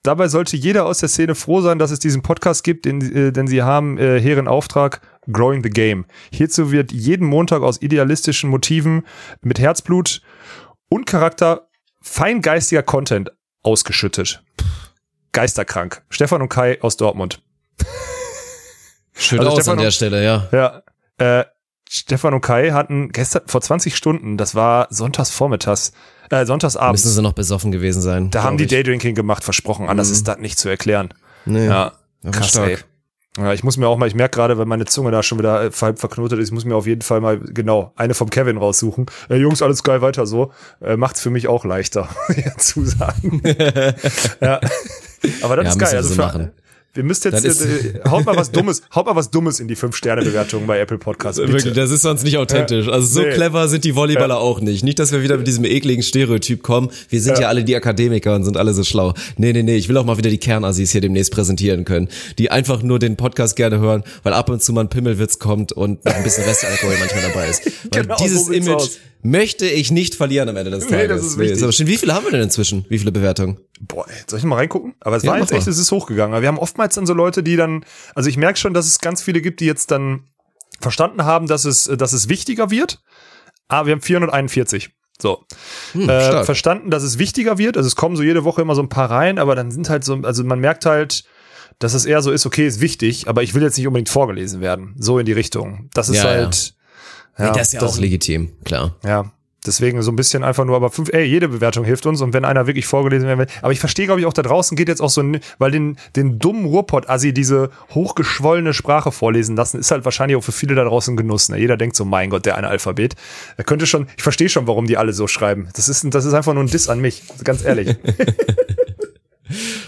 B: Dabei sollte jeder aus der Szene froh sein, dass es diesen Podcast gibt, den, äh, denn sie haben äh, hehren Auftrag Growing the Game. Hierzu wird jeden Montag aus idealistischen Motiven mit Herzblut und Charakter feingeistiger Content ausgeschüttet. Geisterkrank. Stefan und Kai aus Dortmund.
A: Schön
B: Also
A: aus
B: Stefan
A: an der
B: und-
A: Stelle, ja.
B: Ja. Äh, Stefan und Kai hatten gestern vor 20 Stunden, das war sonntags vormittags, äh, sonntagsabends.
A: Müssen sie noch besoffen gewesen sein.
B: Da haben die
A: ich.
B: Daydrinking gemacht, versprochen. Anders ist das nicht zu erklären.
A: Nee.
B: Ja, krass,
A: stark.
B: ey. Ja, ich muss mir auch mal, ich merke gerade, weil meine Zunge da schon wieder äh, halb verknotet ist, ich muss mir auf jeden Fall mal genau eine vom Kevin raussuchen. Äh, Jungs, alles geil, weiter so. Äh, macht's für mich auch leichter, ja, zusagen. ja. Aber das
A: Ja,
B: ist geil. Also
A: so
B: für,
A: machen.
B: Wir müssten jetzt, äh, haut mal was Dummes, haut mal was Dummes in die 5-Sterne-Bewertung bei Apple Podcasts. Bitte.
A: Wirklich, das ist sonst nicht authentisch. Also so
B: Nee.
A: clever sind die Volleyballer auch nicht. Nicht, dass wir wieder mit diesem ekligen Stereotyp kommen. Wir sind ja.
B: Ja.
A: alle die Akademiker und sind alle so schlau. Nee, nee, nee, ich will auch mal wieder die Kernassis hier demnächst präsentieren können. Die einfach nur den Podcast gerne hören, weil ab und zu mal ein Pimmelwitz kommt und noch ein bisschen Restalkohol manchmal dabei ist. Weil
B: Genau, so
A: dieses
B: sieht's
A: Image
B: aus.
A: Möchte ich nicht verlieren am Ende des
B: Nee,
A: Tages.
B: das ist wichtig.
A: aber schön. Wie viele haben wir denn inzwischen? Wie viele Bewertungen?
B: Boah, soll ich mal reingucken? Aber es
A: Ja,
B: war jetzt echt,
A: mal.
B: es ist hochgegangen. Aber wir haben oftmals dann so Leute, die dann, also ich merke schon, dass es ganz viele gibt, die jetzt dann verstanden haben, dass es, dass es wichtiger wird. Aber wir haben 441. So.
A: Hm,
B: äh, verstanden, dass es wichtiger wird. Also es kommen so jede Woche immer so ein paar rein, aber dann sind halt so, also man merkt halt, dass es eher so ist, okay, ist wichtig, aber ich will jetzt nicht unbedingt vorgelesen werden. So in die Richtung. Das ist
A: Ja,
B: halt.
A: Ja, das ist ja auch legitim, klar.
B: Ja. Deswegen so ein bisschen einfach nur, aber fünf, ey, jede Bewertung hilft uns und wenn einer wirklich vorgelesen werden will. Aber ich verstehe, glaube ich, auch da draußen geht jetzt auch so, ein- weil den, den dummen Ruhrpott-Assi diese hochgeschwollene Sprache vorlesen lassen, ist halt wahrscheinlich auch für viele da draußen Genuss. Ne? Jeder denkt so, mein Gott, der eine Alphabet. Er könnte schon, ich verstehe schon, warum die alle so schreiben. Das ist, das ist einfach nur ein Diss an mich, ganz ehrlich.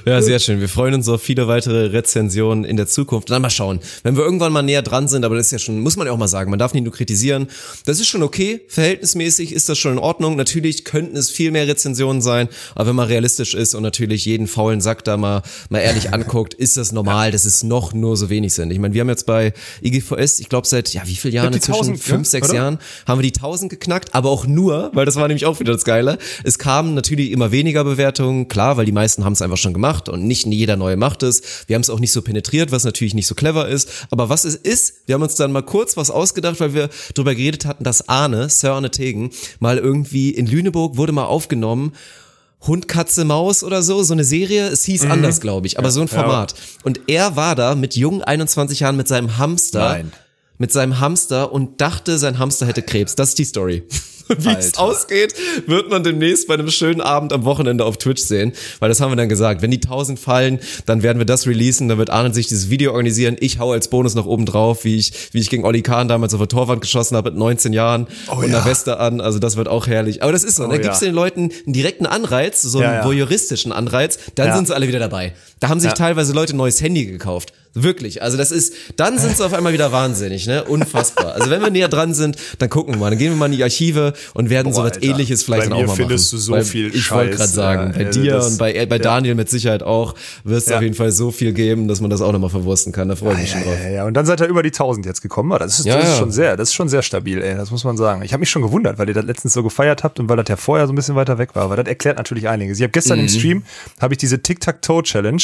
A: Ja, sehr schön. Wir freuen uns auf viele weitere Rezensionen in der Zukunft. Dann mal schauen, wenn wir irgendwann mal näher dran sind, aber das ist ja schon, muss man ja auch mal sagen, man darf nicht nur kritisieren. Das ist schon okay, verhältnismäßig ist das schon in Ordnung. Natürlich könnten es viel mehr Rezensionen sein, aber wenn man realistisch ist und natürlich jeden faulen Sack da mal, mal ehrlich anguckt, ist das normal, dass es noch nur so wenig sind. Ich meine, wir haben jetzt bei IGVS, ich glaube seit, ja, wie viele Jahren inzwischen?
B: 1000,
A: Fünf,
B: ne?
A: sechs
B: Oder?
A: Jahren haben wir die 1000 geknackt, aber auch nur, weil das war nämlich auch wieder das Geile. Es kamen natürlich immer weniger Bewertungen, klar, weil die meisten haben es einfach schon gemacht und nicht jeder neue macht es. Wir haben es auch nicht so penetriert, was natürlich nicht so clever ist. Aber was es ist, wir haben uns dann mal kurz was ausgedacht, weil wir darüber geredet hatten, dass Arne, Sir Arne Tegen, mal irgendwie in Lüneburg wurde mal aufgenommen. Hund, Katze, Maus oder so, so eine Serie. Es hieß anders, glaube ich, aber so ein Format. Und er war da mit jungen 21 Jahren mit seinem Hamster
B: Nein.
A: mit seinem Hamster und dachte, sein Hamster hätte Krebs. Das ist die Story. Wie es ausgeht, wird man demnächst bei einem schönen Abend am Wochenende auf Twitch sehen, weil das haben wir dann gesagt. Wenn die 1000 fallen, dann werden wir das releasen, dann wird Arne sich dieses Video organisieren. Ich hau als Bonus noch oben drauf, wie ich, wie ich gegen Olli Kahn damals auf der Torwand geschossen habe mit 19 Jahren und einer Weste an. Also das wird auch herrlich. Aber das ist so.
B: Oh
A: da gibt's
B: ja.
A: den Leuten einen direkten Anreiz, so einen
B: Ja, ja.
A: voyeuristischen Anreiz, dann
B: Ja.
A: sind sie alle wieder dabei. Da haben sich
B: Ja.
A: teilweise Leute ein neues Handy gekauft. Wirklich. Also das ist, dann sind sie auf einmal wieder wahnsinnig, ne? Unfassbar. Also wenn wir näher dran sind, dann gucken wir mal. Dann gehen wir mal in die Archive und werden so was
B: Alter.
A: ähnliches vielleicht
B: Bei
A: dann auch mal
B: findest
A: machen.
B: du so
A: Weil
B: viel
A: Ich wollte gerade sagen,
B: ja,
A: bei dir
B: das-
A: und bei, bei Daniel mit Sicherheit auch wirst du
B: Ja.
A: auf jeden Fall so viel geben, dass man das auch nochmal verwursten kann. Da freue ich mich schon drauf.
B: Ja, ja, und dann seid ihr über die 1000 jetzt gekommen. Das ist, das ist schon sehr, das ist schon sehr stabil, ey. Das muss man sagen. Ich habe mich schon gewundert, weil ihr das letztens so gefeiert habt und weil das ja vorher so ein bisschen weiter weg war. Aber das erklärt natürlich einiges. Ich habe gestern
A: Mhm.
B: im Stream habe ich diese Tic-Tac-Toe-Challenge,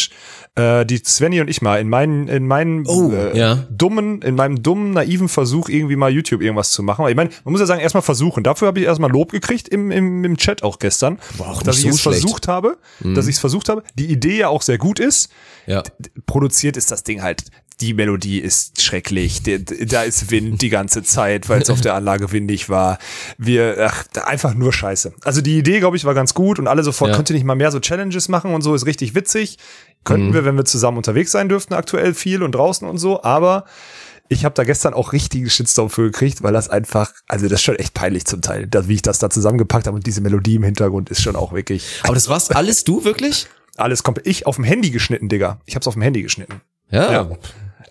B: äh, die Svenny und ich mal in meinen, in meinen
A: Oh,
B: äh,
A: ja.
B: dummen, in meinem dummen, naiven Versuch, irgendwie mal YouTube irgendwas zu machen. Ich meine, man muss ja sagen, erstmal versuchen. Dafür habe ich erstmal Lob gekriegt im, im, im Chat auch gestern.
A: War auch
B: dass
A: nicht
B: ich
A: so
B: es
A: schlecht. Mhm.
B: versucht habe, dass ich es versucht habe. Die Idee ja auch sehr gut ist
A: Ja.
B: produziert ist das Ding halt, die Melodie ist schrecklich, da ist Wind die ganze Zeit, weil es auf der Anlage windig war. Wir, ach, einfach nur scheiße. Also die Idee, glaube ich, war ganz gut und alle sofort,
A: Ja.
B: könnt ihr nicht mal mehr so Challenges machen und so, ist richtig witzig. Könnten wir, wenn wir zusammen unterwegs sein dürften, aktuell viel und draußen und so, aber ich habe da gestern auch richtigen Shitstorm für gekriegt, weil das einfach, also das ist schon echt peinlich zum Teil, wie ich das da zusammengepackt habe und diese Melodie im Hintergrund ist schon auch wirklich
A: Aber das warst alles du wirklich?
B: alles komplett. Ich auf dem Handy geschnitten, Digga. Ich hab's auf dem Handy geschnitten.
A: Ja.
B: Ja.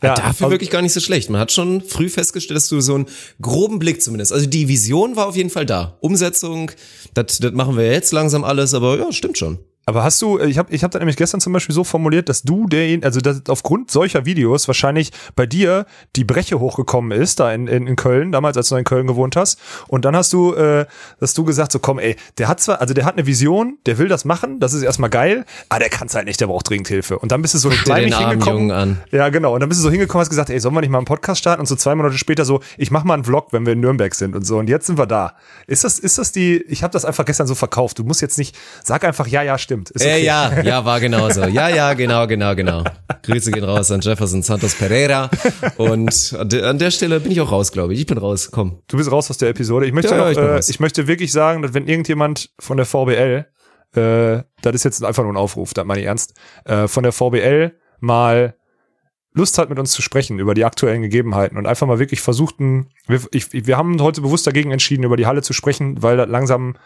A: Ja, Dafür wirklich gar nicht so schlecht. Man hat schon früh festgestellt, dass du so einen groben Blick zumindest. Also die Vision war auf jeden Fall da. Umsetzung, das das machen wir jetzt langsam alles, aber ja, stimmt schon.
B: Aber hast du, ich habe ich hab da nämlich gestern zum Beispiel so formuliert, dass du derjenige, also dass aufgrund solcher Videos wahrscheinlich bei dir die Breche hochgekommen ist, da in, in, in Köln, damals, als du in Köln gewohnt hast. Und dann hast du, äh, dass du gesagt, so komm, ey, der hat zwar, also der hat eine Vision, der will das machen, das ist erstmal geil, aber der kann es halt nicht, der braucht dringend Hilfe. Und dann bist du so
A: den armen
B: hingekommen.
A: An.
B: Ja, genau. Und dann bist du so hingekommen, hast gesagt, ey, sollen wir nicht mal einen Podcast starten? Und so zwei Monate später so, ich mach mal einen Vlog, wenn wir in Nürnberg sind und so. Und jetzt sind wir da. Ist das, ist das die, ich habe das einfach gestern so verkauft. Du musst jetzt nicht, sag einfach, ja, ja, stimmt. Ist
A: Äh,
B: okay.
A: ja, ja, war genauso. Ja, ja, genau, genau, genau. Grüße gehen raus an Jefferson Santos Pereira. Und an der, Stelle bin ich auch raus, glaube ich. Ich bin raus, komm.
B: Du bist raus aus der Episode. Ich möchte,
A: Ja,
B: noch,
A: ich
B: äh, ich möchte wirklich sagen, dass wenn irgendjemand von der VBL, äh, das ist jetzt einfach nur ein Aufruf, das meine ich ernst, äh, von der VBL mal Lust hat, mit uns zu sprechen über die aktuellen Gegebenheiten und einfach mal wirklich versuchten, wir, ich, wir haben heute bewusst dagegen entschieden, über die Halle zu sprechen, weil das langsam,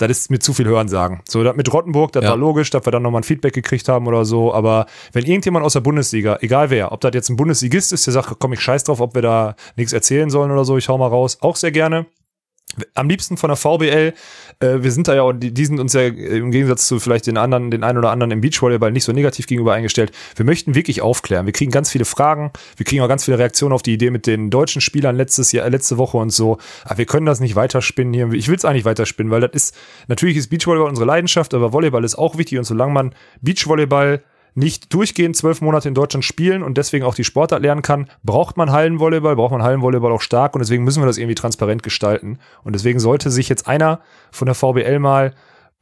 B: das ist mit zu viel Hörensagen. So, das mit Rottenburg, das
A: Ja.
B: war logisch, dass wir dann nochmal ein Feedback gekriegt haben oder so, aber wenn irgendjemand aus der Bundesliga, egal wer, ob das jetzt ein Bundesligist ist, der sagt, komm, ich scheiß drauf, ob wir da nichts erzählen sollen oder so, ich hau mal raus, auch sehr gerne. Am liebsten von der VBL, äh, wir sind da ja, und die, die sind uns ja im Gegensatz zu vielleicht den anderen, den einen oder anderen im Beachvolleyball nicht so negativ gegenüber eingestellt. Wir möchten wirklich aufklären. Wir kriegen ganz viele Fragen, wir kriegen auch ganz viele Reaktionen auf die Idee mit den deutschen Spielern letztes Jahr, letzte Woche und so. Aber wir können das nicht weiterspinnen hier. Ich will es eigentlich weiterspinnen, weil das ist, natürlich ist Beachvolleyball unsere Leidenschaft, aber Volleyball ist auch wichtig und solange man Beachvolleyball nicht durchgehend zwölf Monate in Deutschland spielen und deswegen auch die Sportart lernen kann, braucht man Hallenvolleyball, braucht man Hallenvolleyball auch stark und deswegen müssen wir das irgendwie transparent gestalten. Und deswegen sollte sich jetzt einer von der VBL mal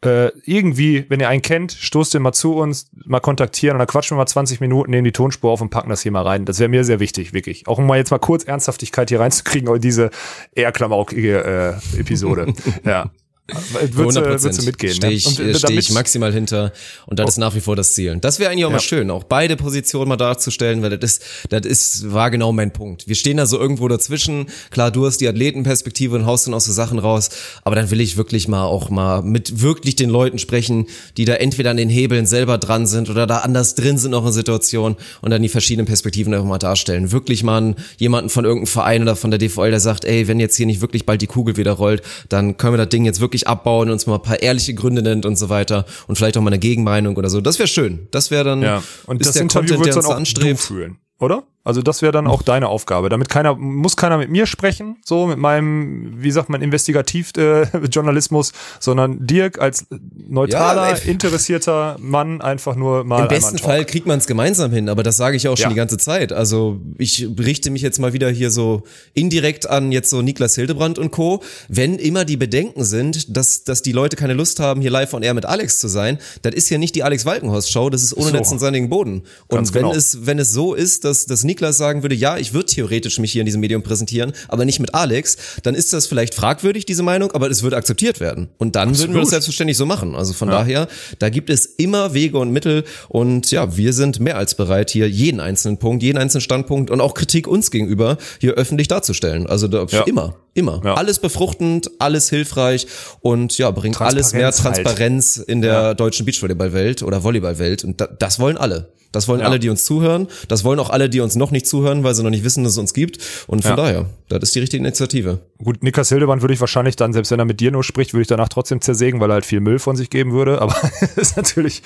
B: äh, irgendwie, wenn ihr einen kennt, stoßt den mal zu uns, mal kontaktieren und dann quatschen wir mal 20 Minuten, nehmen die Tonspur auf und packen das hier mal rein. Das wäre mir sehr wichtig, wirklich. Auch um mal jetzt mal kurz Ernsthaftigkeit hier reinzukriegen in diese eher klamaukige äh, Episode. ja.
A: Würdest, würdest du mitgehen? Stehe ich, ne? steh ich maximal hinter und das oh. ist nach wie vor das Ziel. Das wäre eigentlich auch ja. mal schön, auch beide Positionen mal darzustellen, weil das ist, das ist, war genau mein Punkt. Wir stehen da so irgendwo dazwischen. Klar, du hast die Athletenperspektive und haust dann auch so Sachen raus, aber dann will ich wirklich mal auch mal mit wirklich den Leuten sprechen, die da entweder an den Hebeln selber dran sind oder da anders drin sind auch in Situation und dann die verschiedenen Perspektiven einfach mal darstellen. Wirklich mal jemanden von irgendeinem Verein oder von der DVL, der sagt, ey, wenn jetzt hier nicht wirklich bald die Kugel wieder rollt, dann können wir das Ding jetzt wirklich wirklich abbauen, uns mal ein paar ehrliche Gründe nennt und so weiter und vielleicht auch mal eine Gegenmeinung oder so. Das wäre schön. Das wäre dann
B: ja. und ist das der Interview Content, der uns dann auch anstrebt. fühlen, oder? Also das wäre dann auch deine Aufgabe. Damit keiner, muss keiner mit mir sprechen, so mit meinem, wie sagt man, Investigativjournalismus, äh, sondern Dirk als neutraler, ja, interessierter Mann einfach nur mal.
A: Im besten Fall kriegt man es gemeinsam hin, aber das sage ich auch schon ja. die ganze Zeit. Also ich richte mich jetzt mal wieder hier so indirekt an jetzt so Niklas Hildebrand und Co. Wenn immer die Bedenken sind, dass, dass die Leute keine Lust haben, hier live on air mit Alex zu sein, das ist ja nicht die Alex Walkenhorst Show, das ist ohne so. Netz und sandigen Boden. Und Ganz wenn genau. es, wenn es so ist, dass, dass Niklas Niklas sagen würde, ja, ich würde theoretisch mich hier in diesem Medium präsentieren, aber nicht mit Alex, dann ist das vielleicht fragwürdig, diese Meinung, aber es wird akzeptiert werden. Und dann Absolut. würden wir das selbstverständlich so machen. Also von ja. daher, da gibt es immer Wege und Mittel und ja, wir sind mehr als bereit, hier jeden einzelnen Punkt, jeden einzelnen Standpunkt und auch Kritik uns gegenüber hier öffentlich darzustellen. Also da, ja. immer. Immer. Ja. Alles befruchtend, alles hilfreich und ja, bringt alles mehr Transparenz halt. in der deutschen Beachvolleyball-Welt oder Volleyball-Welt. Und da, das wollen alle. Das wollen ja. alle, die uns zuhören. Das wollen auch alle, die uns noch nicht zuhören, weil sie noch nicht wissen, dass es uns gibt. Und von ja. daher, das ist die richtige Initiative.
B: Gut, Niklas Hildebrand würde ich wahrscheinlich dann, selbst wenn er mit dir nur spricht, würde ich danach trotzdem zersägen, weil er halt viel Müll von sich geben würde. Aber ist natürlich,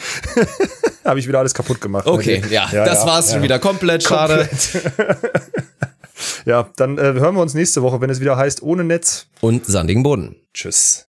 B: habe ich wieder alles kaputt gemacht.
A: Okay, ja, ja, das war's schon wieder. Komplett schade. Komplett.
B: ja, dann äh, hören wir uns nächste Woche, wenn es wieder heißt, ohne Netz.
A: Und sandigen Boden.
B: Tschüss.